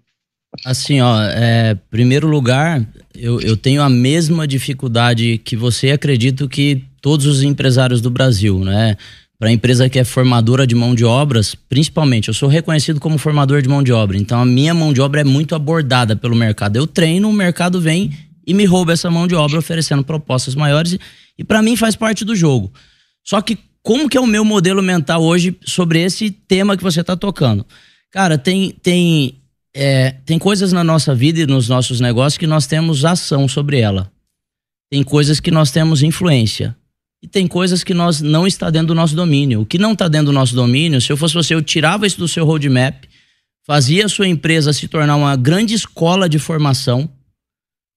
Assim, ó, é, primeiro lugar, eu, eu tenho a mesma dificuldade que você, acredito que todos os empresários do Brasil, né? Para a empresa que é formadora de mão de obras, principalmente, eu sou reconhecido como formador de mão de obra, então a minha mão de obra é muito abordada pelo mercado. Eu treino, o mercado vem e me rouba essa mão de obra oferecendo propostas maiores e, e para mim faz parte do jogo. Só que como que é o meu modelo mental hoje sobre esse tema que você está tocando? Cara, tem, tem é, tem coisas na nossa vida e nos nossos negócios que nós temos ação sobre ela. Tem coisas que nós temos influência. E tem coisas que nós não está dentro do nosso domínio. O que não está dentro do nosso domínio, se eu fosse você, eu tirava isso do seu roadmap, fazia a sua empresa se tornar uma grande escola de formação,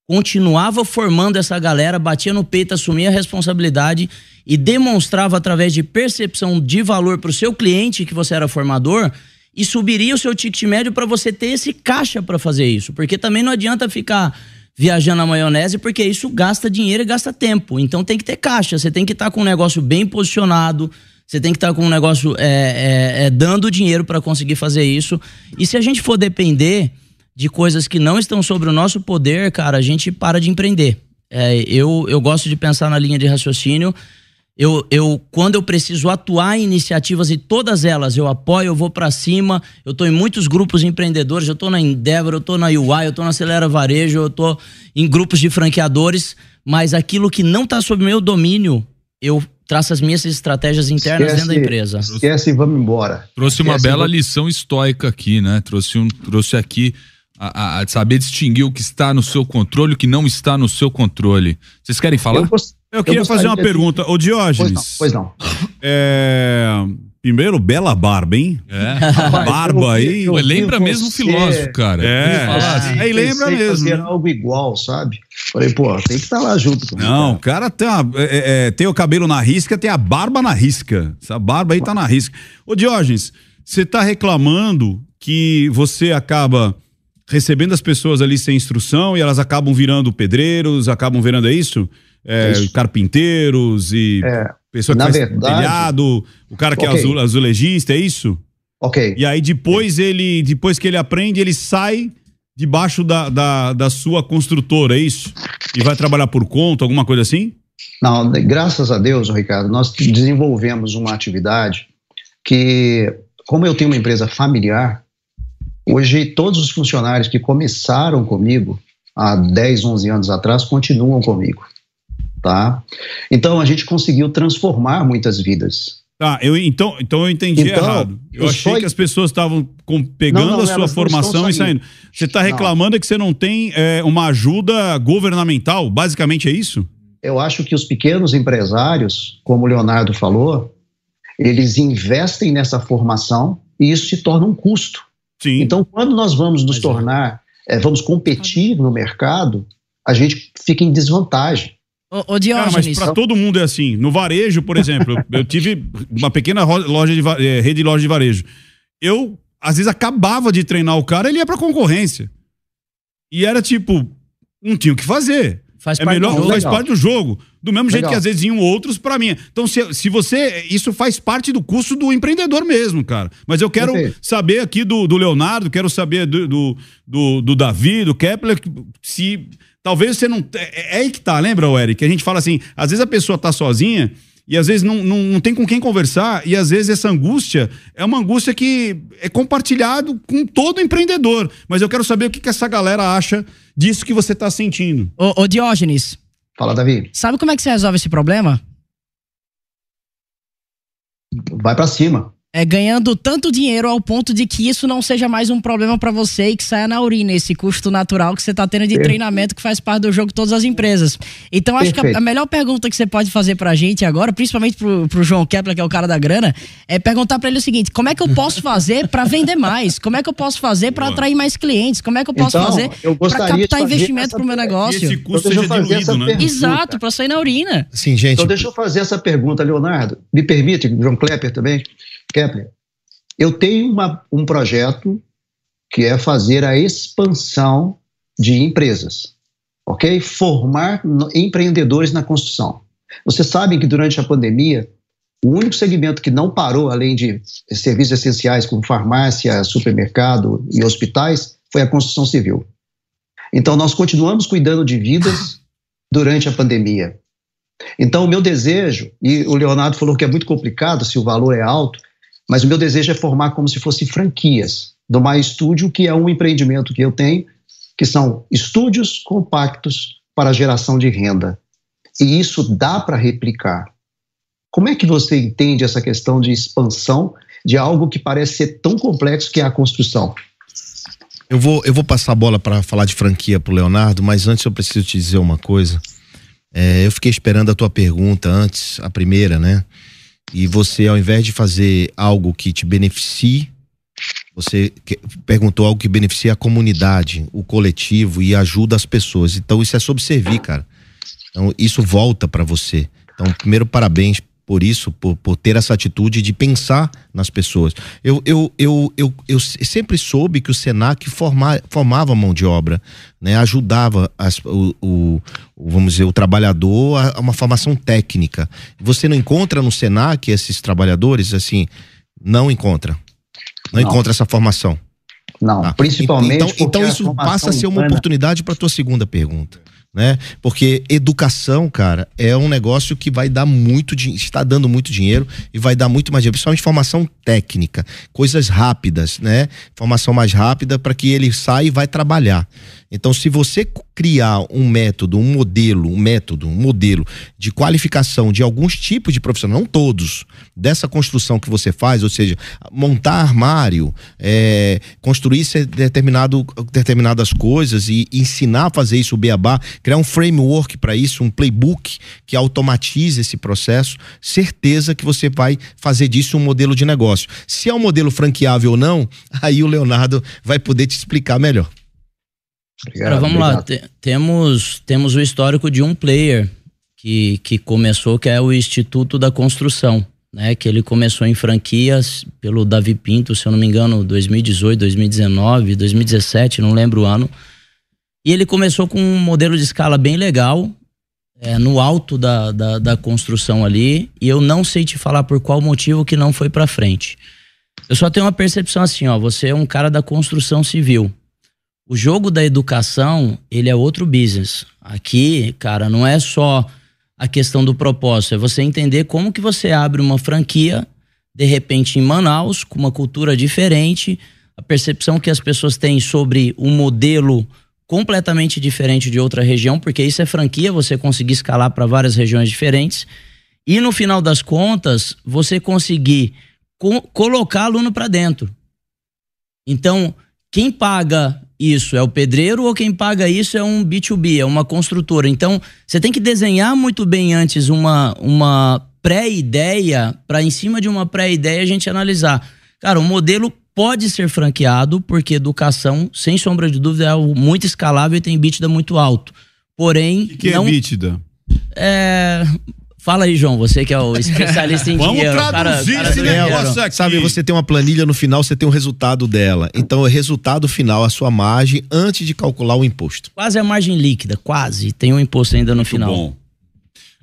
continuava formando essa galera, batia no peito, assumia a responsabilidade e demonstrava através de percepção de valor para o seu cliente que você era formador e subiria o seu ticket médio para você ter esse caixa para fazer isso. Porque também não adianta ficar viajando na maionese, porque isso gasta dinheiro e gasta tempo. Então tem que ter caixa, você tem que estar tá com um negócio bem posicionado, você tem que estar tá com um negócio é, é, é, dando dinheiro para conseguir fazer isso. E se a gente for depender de coisas que não estão sobre o nosso poder, cara, a gente para de empreender. É, eu, eu gosto de pensar na linha de raciocínio eu, eu, quando eu preciso atuar em iniciativas e todas elas eu apoio, eu vou para cima. Eu estou em muitos grupos empreendedores, eu estou na Endeavor, eu estou na UI, eu estou na Acelera Varejo, eu estou em grupos de franqueadores, mas aquilo que não está sob meu domínio, eu traço as minhas estratégias internas esquece, dentro da empresa. Esquece e vamos embora. Trouxe uma esquece bela lição estoica aqui, né? Trouxe, um, trouxe aqui a, a, saber distinguir o que está no seu controle e o que não está no seu controle. Vocês querem falar? Eu, eu queria eu fazer uma pergunta. Ô, Diógenes. Pois não. Pois não. É... Primeiro, bela barba, hein? É. barba aí. Eu, lembra mesmo filósofo, cara. É. Assim, aí lembra mesmo. Fazer algo igual, sabe? Falei, pô, tem que estar lá junto comigo. Não, o cara, tem, uma, é, é, tem o cabelo na risca, tem a barba na risca. Essa barba aí tá na risca. Ô, Diógenes, você tá reclamando que você acaba recebendo as pessoas ali sem instrução e elas acabam virando pedreiros, acabam virando, é isso? é, carpinteiros e é, pessoa que faz verdade, telhado, o cara que é okay. é azul, azulejista, é isso? Ok. E aí depois ele, depois que ele aprende, ele sai debaixo da, da, da sua construtora, é isso? E vai trabalhar por conta, alguma coisa assim? Não, graças a Deus, Ricardo, nós desenvolvemos uma atividade que, como eu tenho uma empresa familiar, hoje todos os funcionários que começaram comigo há 10, 11 anos atrás continuam comigo tá? Então a gente conseguiu transformar muitas vidas. Tá, eu, então, então eu entendi então, errado. Eu, achei só... que as pessoas estavam pegando não, não, a sua formação e saindo. Você está reclamando é que você não tem é, uma ajuda governamental? Basicamente é isso? Eu acho que os pequenos empresários, como o Leonardo falou, eles investem nessa formação e isso se torna um custo. Sim. Então, quando nós vamos nos Mas tornar, é, vamos competir no mercado, a gente fica em desvantagem. Ô, Diógenes. mas para todo mundo é assim. No varejo, por exemplo, eu tive uma pequena loja de é, rede de loja de varejo. Eu, às vezes, acabava de treinar o cara, ele ia pra concorrência. E era tipo, não tinha o que fazer. Faz é parte melhor, do jogo. Faz parte do jogo. Do mesmo legal. jeito que às vezes iam outros para mim. Então, se, se você. Isso faz parte do curso do empreendedor mesmo, cara. Mas eu quero saber aqui do, do Leonardo, quero saber do, do, do, do Davi, do Kepler, se Talvez você não. É, é aí que tá, lembra, Eric? A gente fala assim, às vezes a pessoa tá sozinha e às vezes não, não, não tem com quem conversar, e às vezes essa angústia é uma angústia que é compartilhado com todo empreendedor. Mas eu quero saber o que, que essa galera acha disso que você está sentindo. Ô, ô, Diógenes. Fala, Davi. Sabe como é que você resolve esse problema? Vai para cima. É, ganhando tanto dinheiro ao ponto de que isso não seja mais um problema para você e que saia na urina, esse custo natural que você está tendo de Perfeito. treinamento que faz parte do jogo de todas as empresas. Então, acho que a, Perfeito. a melhor pergunta que você pode fazer pra gente agora, principalmente pro, pro João Kepler, que é o cara da grana, é perguntar para ele o seguinte: como é que eu posso fazer para vender mais? Como é que eu posso fazer para atrair mais clientes? Como é que eu posso Então, fazer para captar fazer investimento essa pro meu negócio? Esse custo Então, seja fazer essa diluído, né? pergunta. Exato, para sair na urina. Assim, gente. Então, deixa eu fazer essa pergunta, Leonardo. Me permite, João Klepper também? Kepler, eu tenho uma- um projeto que é fazer a expansão de empresas, ok? Formar empreendedores na construção. Vocês sabem que durante a pandemia, o único segmento que não parou, além de serviços essenciais como farmácia, supermercado e hospitais, foi a construção civil. Então, nós continuamos cuidando de vidas durante a pandemia. Então, o meu desejo, e o Leonardo falou que é muito complicado se o valor é alto, mas o meu desejo é formar como se fossem franquias do My Studio, que é um empreendimento que eu tenho, que são estúdios compactos para geração de renda. E isso dá para replicar. Como é que você entende essa questão de expansão de algo que parece ser tão complexo que é a construção? Eu vou, eu vou passar a bola para falar de franquia pro Leonardo, mas antes eu preciso te dizer uma coisa. É, eu fiquei esperando a tua pergunta antes, a primeira, né? E você, ao invés de fazer algo que te beneficie, você perguntou algo que beneficia a comunidade, o coletivo e ajuda as pessoas. Então isso é sobre servir, cara. Então isso volta para você. Então, primeiro, parabéns por isso, por, por ter essa atitude de pensar nas pessoas. Eu, eu, eu, eu, eu sempre soube que o Senac forma, formava mão de obra, né? ajudava as, o, o- vamos dizer, o trabalhador a, a uma formação técnica. Você não encontra no Senac esses trabalhadores assim? Não encontra. Não, Não. encontra essa formação. Não, Tá. principalmente Então, então a isso passa a ser uma humana- oportunidade para tua segunda pergunta, né? Porque educação, cara, é um negócio que vai dar muito dinheiro, está dando muito dinheiro e vai dar muito mais dinheiro, principalmente formação técnica, coisas rápidas, né? Formação mais rápida para que ele saia e vai trabalhar. Então, se você criar um método, um modelo, um método, um modelo de qualificação de alguns tipos de profissional, não todos, dessa construção que você faz, ou seja, montar armário, é, construir determinado, determinadas coisas e ensinar a fazer isso, o beabá, criar um framework para isso, um playbook que automatize esse processo, certeza que você vai fazer disso um modelo de negócio. Se é um modelo franqueável ou não, <laughs> aí o Leonardo vai poder te explicar melhor. Obrigado, Agora, vamos lá, obrigado. te- temos, temos o histórico de um player que, que começou, que é o Instituto da Construção, né? Que ele começou em franquias pelo Davi Pinto, se eu não me engano, 2018, 2019, 2017, não lembro o ano. E ele começou com um modelo de escala bem legal, é, no alto da, da, da construção ali, e eu não sei te falar por qual motivo que não foi pra frente. Eu só tenho uma percepção assim, ó, você é um cara da construção civil. O jogo da educação, ele é outro business. Aqui, cara, não é só a questão do propósito, é você entender como que você abre uma franquia, de repente em Manaus, com uma cultura diferente, a percepção que as pessoas têm sobre um modelo completamente diferente de outra região, porque isso é franquia, você conseguir escalar para várias regiões diferentes. E no final das contas, você conseguir co- colocar aluno para dentro. Então, quem paga isso é o pedreiro ou quem paga isso é um B2B, é uma construtora. Então, você tem que desenhar muito bem antes uma, uma pré-ideia para em cima de uma pré-ideia a gente analisar. Cara, o modelo pode ser franqueado porque educação, sem sombra de dúvida, é algo muito escalável e tem bítida muito alto. Porém, O que não é bítida? é... Fala aí, João, você que é o especialista em <laughs> Vamos dinheiro. o cara- traduzir cara esse do dinheiro. negócio aqui. Sabe, você tem uma planilha no final, você tem o resultado dela. Então, o resultado final, a sua margem, antes de calcular o imposto. Quase a margem líquida, quase. Tem um imposto ainda no final. bom.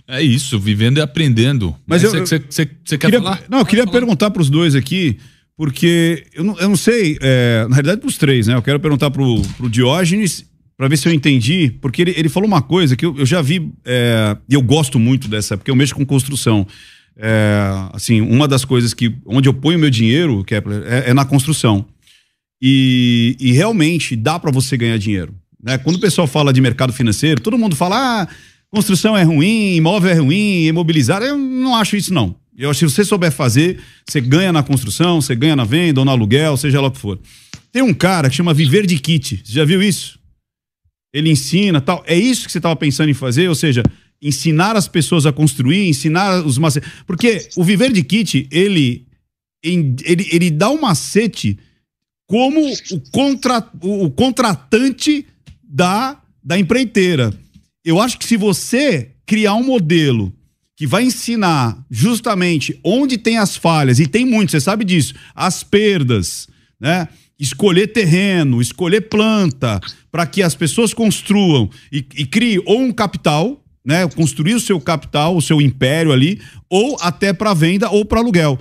É isso, vivendo e aprendendo. Mas eu- você, quer queria, falar? Não, eu queria perguntar para os dois aqui, porque eu não, eu não sei, é, na realidade para os três, né? Eu quero perguntar pro, pro Diógenes para ver se eu entendi, porque ele, ele falou uma coisa que eu, eu já vi, é, e eu gosto muito dessa, porque eu mexo com construção. É, assim, uma das coisas que, onde eu ponho meu dinheiro, Kepler, é, é na construção. E, e realmente dá para você ganhar dinheiro. Né? Quando o pessoal fala de mercado financeiro, todo mundo fala, ah, construção é ruim, imóvel é ruim, imobilizar. Eu não acho isso, não. Eu acho que se você souber fazer, você ganha na construção, você ganha na venda ou no aluguel, seja lá o que for. Tem um cara que chama Viver de Kit. Você já viu isso? Ele ensina tal. É isso que você estava pensando em fazer? Ou seja, ensinar as pessoas a construir, ensinar os macetes. Porque o Viver de Kit, ele, ele, ele dá um macete como o, contra, o contratante da, da empreiteira. Eu acho que se você criar um modelo que vai ensinar justamente onde tem as falhas, e tem muito, você sabe disso, as perdas, né? Escolher terreno, escolher planta, para que as pessoas construam e, e criem ou um capital, né? Construir o seu capital, o seu império ali, ou até para venda ou para aluguel.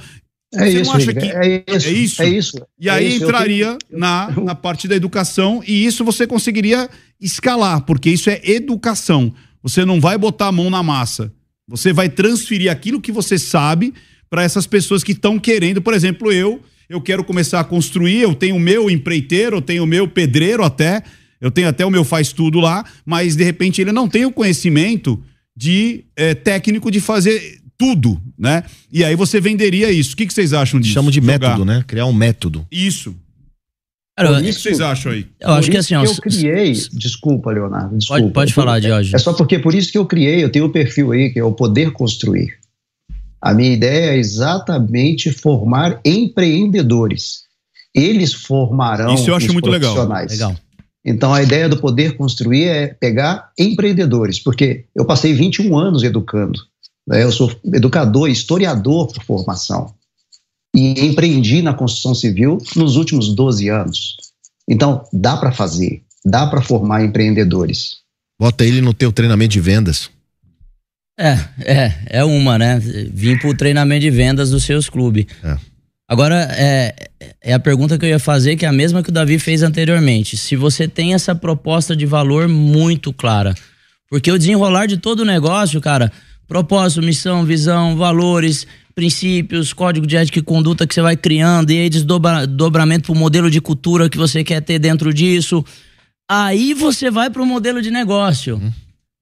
É Você isso, não acha que é isso, é isso? É isso. E é aí isso, entraria tenho... na, na parte da educação e isso você conseguiria escalar, porque isso é educação. Você não vai botar a mão na massa. Você vai transferir aquilo que você sabe para essas pessoas que estão querendo. Por exemplo, eu, eu quero começar a construir, eu tenho o meu empreiteiro, eu tenho o meu pedreiro até, eu tenho até o meu faz tudo lá, mas de repente ele não tem o conhecimento de é, técnico de fazer tudo, né? E aí você venderia isso. O que, que vocês acham disso? Chamo de Jogar. método, né? Criar um método. Isso. Cara, o que, que vocês acham aí? Eu acho que assim, ó, eu criei. Desculpa, Leonardo. Desculpa. Pode, pode falar, Jorge. É só porque por isso que eu criei, eu tenho um perfil aí que é o poder construir. A minha ideia é exatamente formar empreendedores. Eles formarão Isso eu acho os muito legal. profissionais. Legal. Então a ideia do poder construir é pegar empreendedores, porque eu passei 21 anos educando. Né? Eu sou educador, historiador por formação. E empreendi na construção civil nos últimos 12 anos. Então, dá para fazer, dá para formar empreendedores. Bota ele no teu treinamento de vendas. É, é, é uma, né? Vim pro treinamento de vendas dos seus clubes. É. Agora, é, é a pergunta que eu ia fazer, que é a mesma que o Davi fez anteriormente. Se você tem essa proposta de valor muito clara. Porque o desenrolar de todo o negócio, cara, propósito, missão, visão, valores, princípios, código de ética e conduta que você vai criando, e aí desdobramento para o modelo de cultura que você quer ter dentro disso. Aí você vai para o modelo de negócio. Uhum.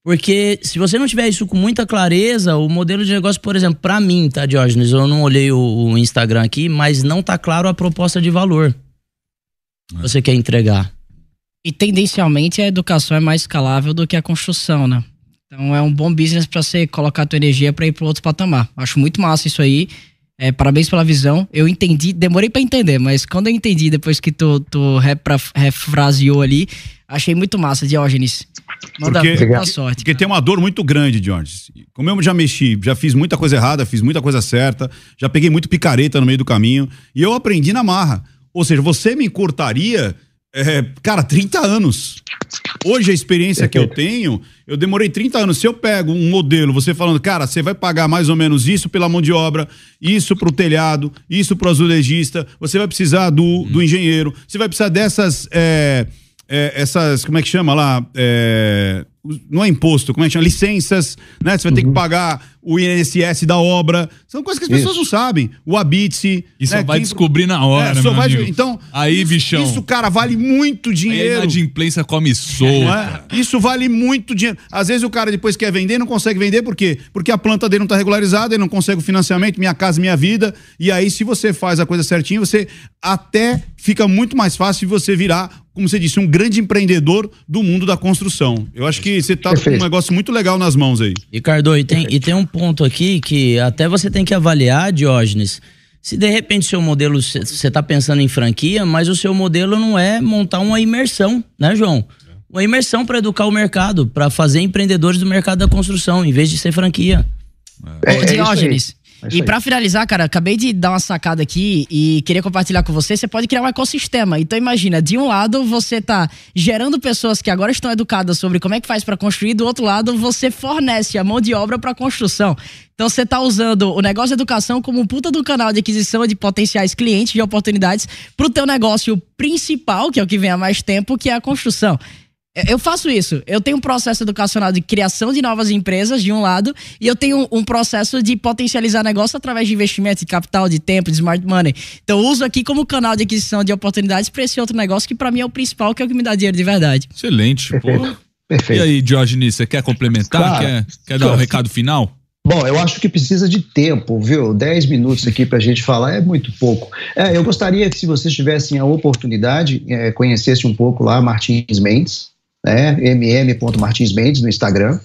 Porque se você não tiver isso com muita clareza, o modelo de negócio, por exemplo, para mim, tá, Diógenes? Eu não olhei o, o, Instagram aqui, mas não tá claro a proposta de valor. Você quer entregar. E tendencialmente a educação é mais escalável do que a construção, né? Então é um bom business para você colocar a tua energia para ir para outro patamar. Acho muito massa isso aí. É, parabéns pela visão. Eu entendi, demorei para entender, mas quando eu entendi depois que tu, tu refraseou ali, achei muito massa, Diógenes. Manda porque, muita sorte. Porque cara. tem uma dor muito grande, Diógenes. Como eu já mexi, já fiz muita coisa errada, fiz muita coisa certa, já peguei muito picareta no meio do caminho e eu aprendi na marra. Ou seja, você me encurtaria é, cara, 30 anos. Hoje a experiência que eu <laughs> tenho, eu demorei 30 anos. Se eu pego um modelo, você falando, cara, você vai pagar mais ou menos isso pela mão de obra, isso pro telhado, isso pro azulejista, você vai precisar do, do engenheiro, você vai precisar dessas. É, é, essas, como é que chama lá? É, não é imposto, como é que chama? Licenças, né? Você vai uhum. ter que uhum. pagar o INSS da obra. São coisas que as pessoas isso. não sabem. O Abitse. Isso né? vai Quem... descobrir na hora, é, só vai... Então, aí, isso, bichão. Isso, cara, vale muito dinheiro. Aí a imprensa come solta. É? Isso vale muito dinheiro. Às vezes o cara depois quer vender não consegue vender, por quê? Porque a planta dele não está regularizada, ele não consegue o financiamento, minha casa, minha vida. E aí, se você faz a coisa certinho, você até fica muito mais fácil de você virar, como você disse, um grande empreendedor do mundo da construção. Eu acho que você tá Perfeito. com um negócio muito legal nas mãos aí. Ricardo, e tem, e tem um ponto aqui que até você tem que avaliar, Diógenes, se de repente o seu modelo, você está pensando em franquia, mas o seu modelo não é montar uma imersão, né, João? Uma imersão para educar o mercado, para fazer empreendedores do mercado da construção, em vez de ser franquia. É, é Diógenes, é e para finalizar, cara, acabei de dar uma sacada aqui e queria compartilhar com você. Você pode criar um ecossistema. Então imagina, de um lado você tá gerando pessoas que agora estão educadas sobre como é que faz para construir, do outro lado você fornece a mão de obra para construção. Então você tá usando o negócio de educação como um puta do canal de aquisição de potenciais clientes de oportunidades pro teu negócio principal, que é o que vem há mais tempo, que é a construção. Eu faço isso. Eu tenho um processo educacional de criação de novas empresas, de um lado, e eu tenho um, processo de potencializar negócio através de investimento de capital, de tempo, de smart money. Então, eu uso aqui como canal de aquisição de oportunidades para esse outro negócio que, para mim, é o principal, que é o que me dá dinheiro de verdade. Excelente. Perfeito. Perfeito. E aí, Diógenes, você quer complementar? Claro. Quer, quer dar o um recado final? Bom, eu acho que precisa de tempo, viu? Dez minutos aqui para a gente falar é muito pouco. É, eu gostaria que, se vocês tivessem a oportunidade, é, conhecesse um pouco lá Martins Mendes, né? mm.martins Mendes no Instagram,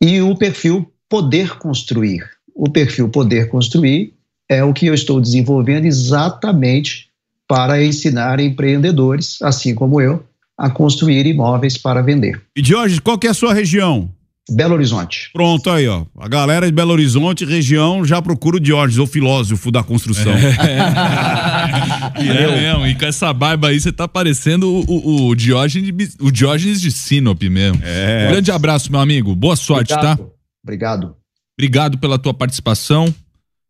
e o perfil Poder Construir. O perfil Poder Construir é o que eu estou desenvolvendo exatamente para ensinar empreendedores, assim como eu, a construir imóveis para vender. E Jorge, qual é a sua região? Belo Horizonte. Pronto aí, ó. A galera de Belo Horizonte, região, já procura o Diógenes, o filósofo da construção. É, <laughs> é mesmo, e com essa barba aí você tá parecendo o, o, o, Diógenes, o Diógenes de Sinop mesmo. É. Um grande abraço, meu amigo. Boa sorte, Obrigado. tá? Obrigado. Obrigado pela tua participação.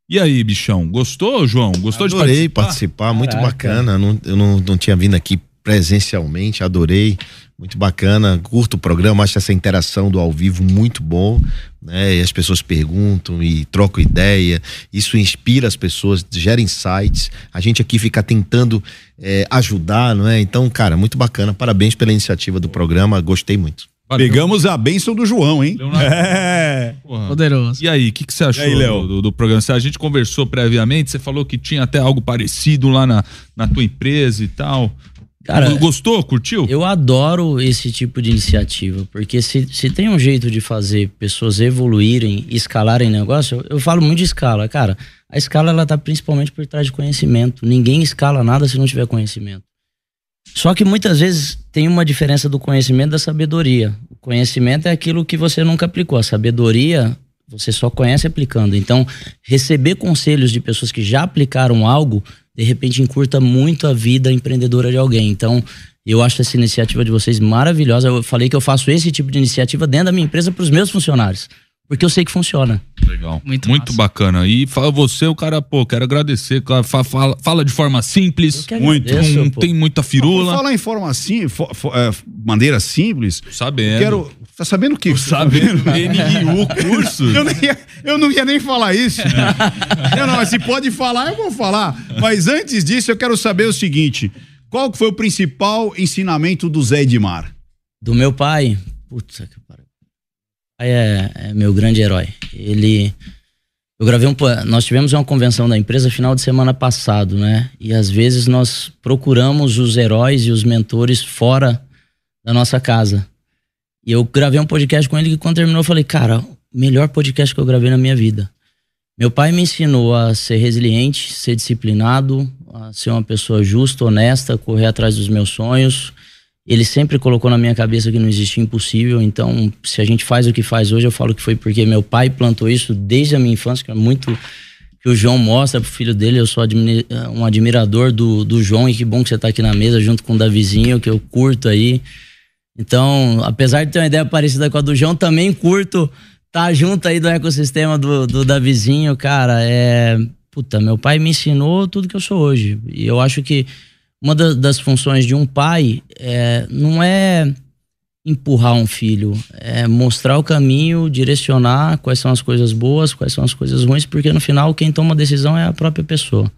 E aí, bichão, gostou, João? Gostou adorei de participar? participar, muito Caraca. bacana. Não- eu não, não tinha vindo aqui presencialmente, adorei, muito bacana. Curto o programa, acho essa interação do ao vivo muito bom, né? E as pessoas perguntam e trocam ideia. Isso inspira as pessoas, gera insights. A gente aqui fica tentando eh, ajudar, não é? Então, cara, muito bacana. Parabéns pela iniciativa do programa, gostei muito. Valeu. Pegamos a bênção do João, hein? Leonardo. É. Porra. Poderoso. E aí, o que, que você achou aí, Léo? do, do programa? A gente conversou previamente, você falou que tinha até algo parecido lá na, na tua empresa e tal. Cara, Gostou? Curtiu? Eu adoro esse tipo de iniciativa, porque se, se tem um jeito de fazer pessoas evoluírem, escalarem negócio, eu, eu falo muito de escala. Cara, a escala ela tá principalmente por trás de conhecimento. Ninguém escala nada se não tiver conhecimento. Só que muitas vezes tem uma diferença do conhecimento da sabedoria. O conhecimento é aquilo que você nunca aplicou. A sabedoria você só conhece aplicando. Então, receber conselhos de pessoas que já aplicaram algo, de repente encurta muito a vida empreendedora de alguém. Então, eu acho essa iniciativa de vocês maravilhosa. Eu falei que eu faço esse tipo de iniciativa dentro da minha empresa para os meus funcionários, porque eu sei que funciona. Legal. Muito Muito bacana. E fala você, o cara, pô, quero agradecer. Fala, fala de forma simples. Muito. agradeço, Não pô. tem muita firula. Falar em forma assim, fo- fo- é, maneira simples. Sabendo. Quero. Tá sabendo o que? Sabendo. NIU curso. <laughs> Eu não, ia, eu não ia nem falar isso. Eu não, mas se pode falar, eu vou falar. Mas antes disso, eu quero saber o seguinte: qual que foi o principal ensinamento do Zé Edmar? Do meu pai, putz, que pariu. É, é meu grande herói. Ele. Eu gravei um. Nós tivemos uma convenção da empresa final de semana passado, né? E às vezes nós procuramos os heróis e os mentores fora da nossa casa. E eu gravei um podcast com ele que quando terminou eu falei, cara, melhor podcast que eu gravei na minha vida. Meu pai me ensinou a ser resiliente, ser disciplinado, a ser uma pessoa justa, honesta, correr atrás dos meus sonhos. Ele sempre colocou na minha cabeça que não existia impossível. Então, se a gente faz o que faz hoje, eu falo que foi porque meu pai plantou isso desde a minha infância, que é muito que o João mostra pro filho dele. Eu sou admini- um admirador do, do João e que bom que você tá aqui na mesa junto com o Davizinho, que eu curto aí. Então, apesar de ter uma ideia parecida com a do João, também curto tá junto aí do ecossistema do, do Davizinho, cara. É. Puta, meu pai me ensinou tudo que eu sou hoje. E eu acho que uma da- das funções de um pai é, não é empurrar um filho, é mostrar o caminho, direcionar quais são as coisas boas, quais são as coisas ruins, porque no final quem toma a decisão é a própria pessoa.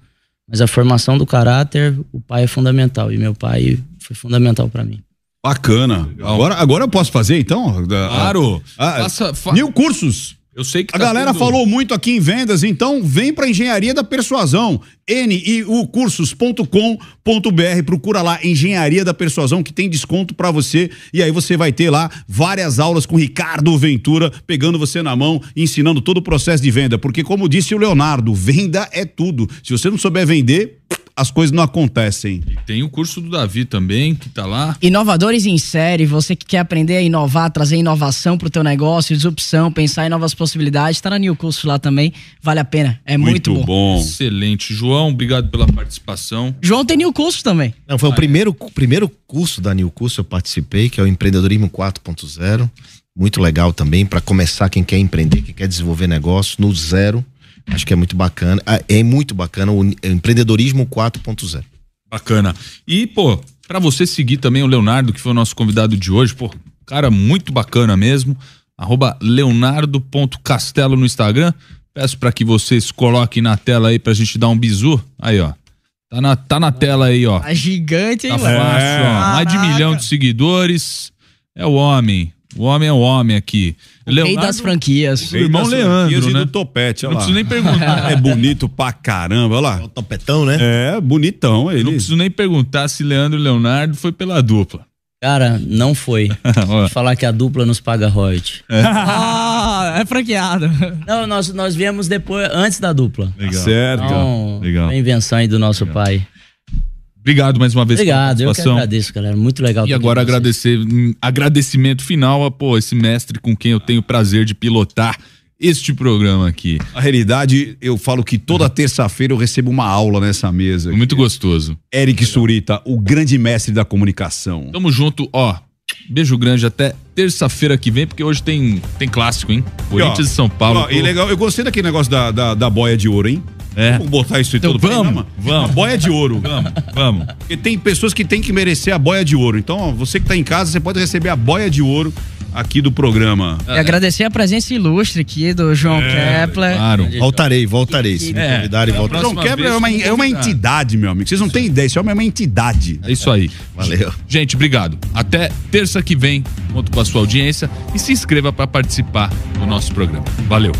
Mas a formação do caráter, o pai é fundamental e meu pai foi fundamental para mim. Bacana. Agora, agora eu posso fazer, então? Claro. Ah, Faça- fa- Mil cursos. Eu sei que A tá galera tendo- falou muito aqui em vendas, então vem pra Engenharia da Persuasão. niucursos.com.br. Procura lá Engenharia da Persuasão que tem desconto pra você e aí você vai ter lá várias aulas com Ricardo Ventura pegando você na mão, ensinando todo o processo de venda, porque como disse o Leonardo, venda é tudo. Se você não souber vender, as coisas não acontecem. Tem o curso do Davi também, que tá lá. Inovadores em série, você que quer aprender a inovar, trazer inovação pro teu negócio, disrupção, pensar em novas possibilidades, tá na New Curso lá também, vale a pena, é muito, bom. Excelente. João, obrigado pela participação. João tem New Curso também. Não, foi o primeiro, primeiro curso da New Curso eu participei, que é o Empreendedorismo 4.0. Muito legal também para começar quem quer empreender, quem quer desenvolver negócio no zero. Acho que é muito bacana. Ah, É muito bacana o empreendedorismo 4.0. Bacana. E, pô, pra você seguir também o Leonardo, que foi o nosso convidado de hoje, pô, cara muito bacana mesmo. Arroba leonardo.castelo no Instagram. Peço pra que vocês coloquem na tela aí pra gente dar um bizu. Aí, ó. Tá na, tá na tela aí, ó. A gigante, hein, Tá Léo? fácil, ó. Mais de milhão de seguidores. É o homem. O homem é o homem aqui. Rei das franquias. O irmão das Leandro, franquias e né? do topete, olha Não preciso nem perguntar. <laughs> É bonito pra caramba, olha lá. O topetão, né? É, bonitão ele. Não preciso nem perguntar se Leandro e Leonardo foi pela dupla. Cara, não foi. <laughs> Falar que a dupla nos paga royalty. <laughs> Ah, é franqueado. Não, nós, nós viemos depois, antes da dupla. Legal. Certo. Então, Legal. uma invenção aí do nosso pai. Obrigado mais uma vez Obrigado, eu que agradeço, galera. Muito legal. E agora agradecer, hum, agradecimento final a pô, esse mestre com quem eu tenho o prazer de pilotar este programa aqui. Na realidade, eu falo que toda terça-feira eu recebo uma aula nessa mesa. aqui. Muito gostoso. Eric Surita, o grande mestre da comunicação. Tamo junto, ó. Beijo grande até terça-feira que vem, porque hoje tem, tem clássico, hein? Corinthians e, São Paulo. Ó, e legal, eu gostei daquele negócio da, da, da boia de ouro, hein? É. Vamos botar isso em Então todo vamos, programa? vamos. Boia de ouro. Vamos, vamos. Porque tem pessoas que têm que merecer a boia de ouro. Então, ó, você que tá em casa, você pode receber a boia de ouro aqui do programa. E agradecer a presença ilustre aqui do João Kepler. Claro. Voltarei, voltarei. Se me É, convidarem, é voltarei. João Quebra é vez uma, é uma entidade, meu amigo. Vocês não têm ideia, esse homem é uma entidade. É isso aí. Valeu. Gente, obrigado. Até terça que vem, conto com a sua audiência e se inscreva para participar do nosso programa. Valeu.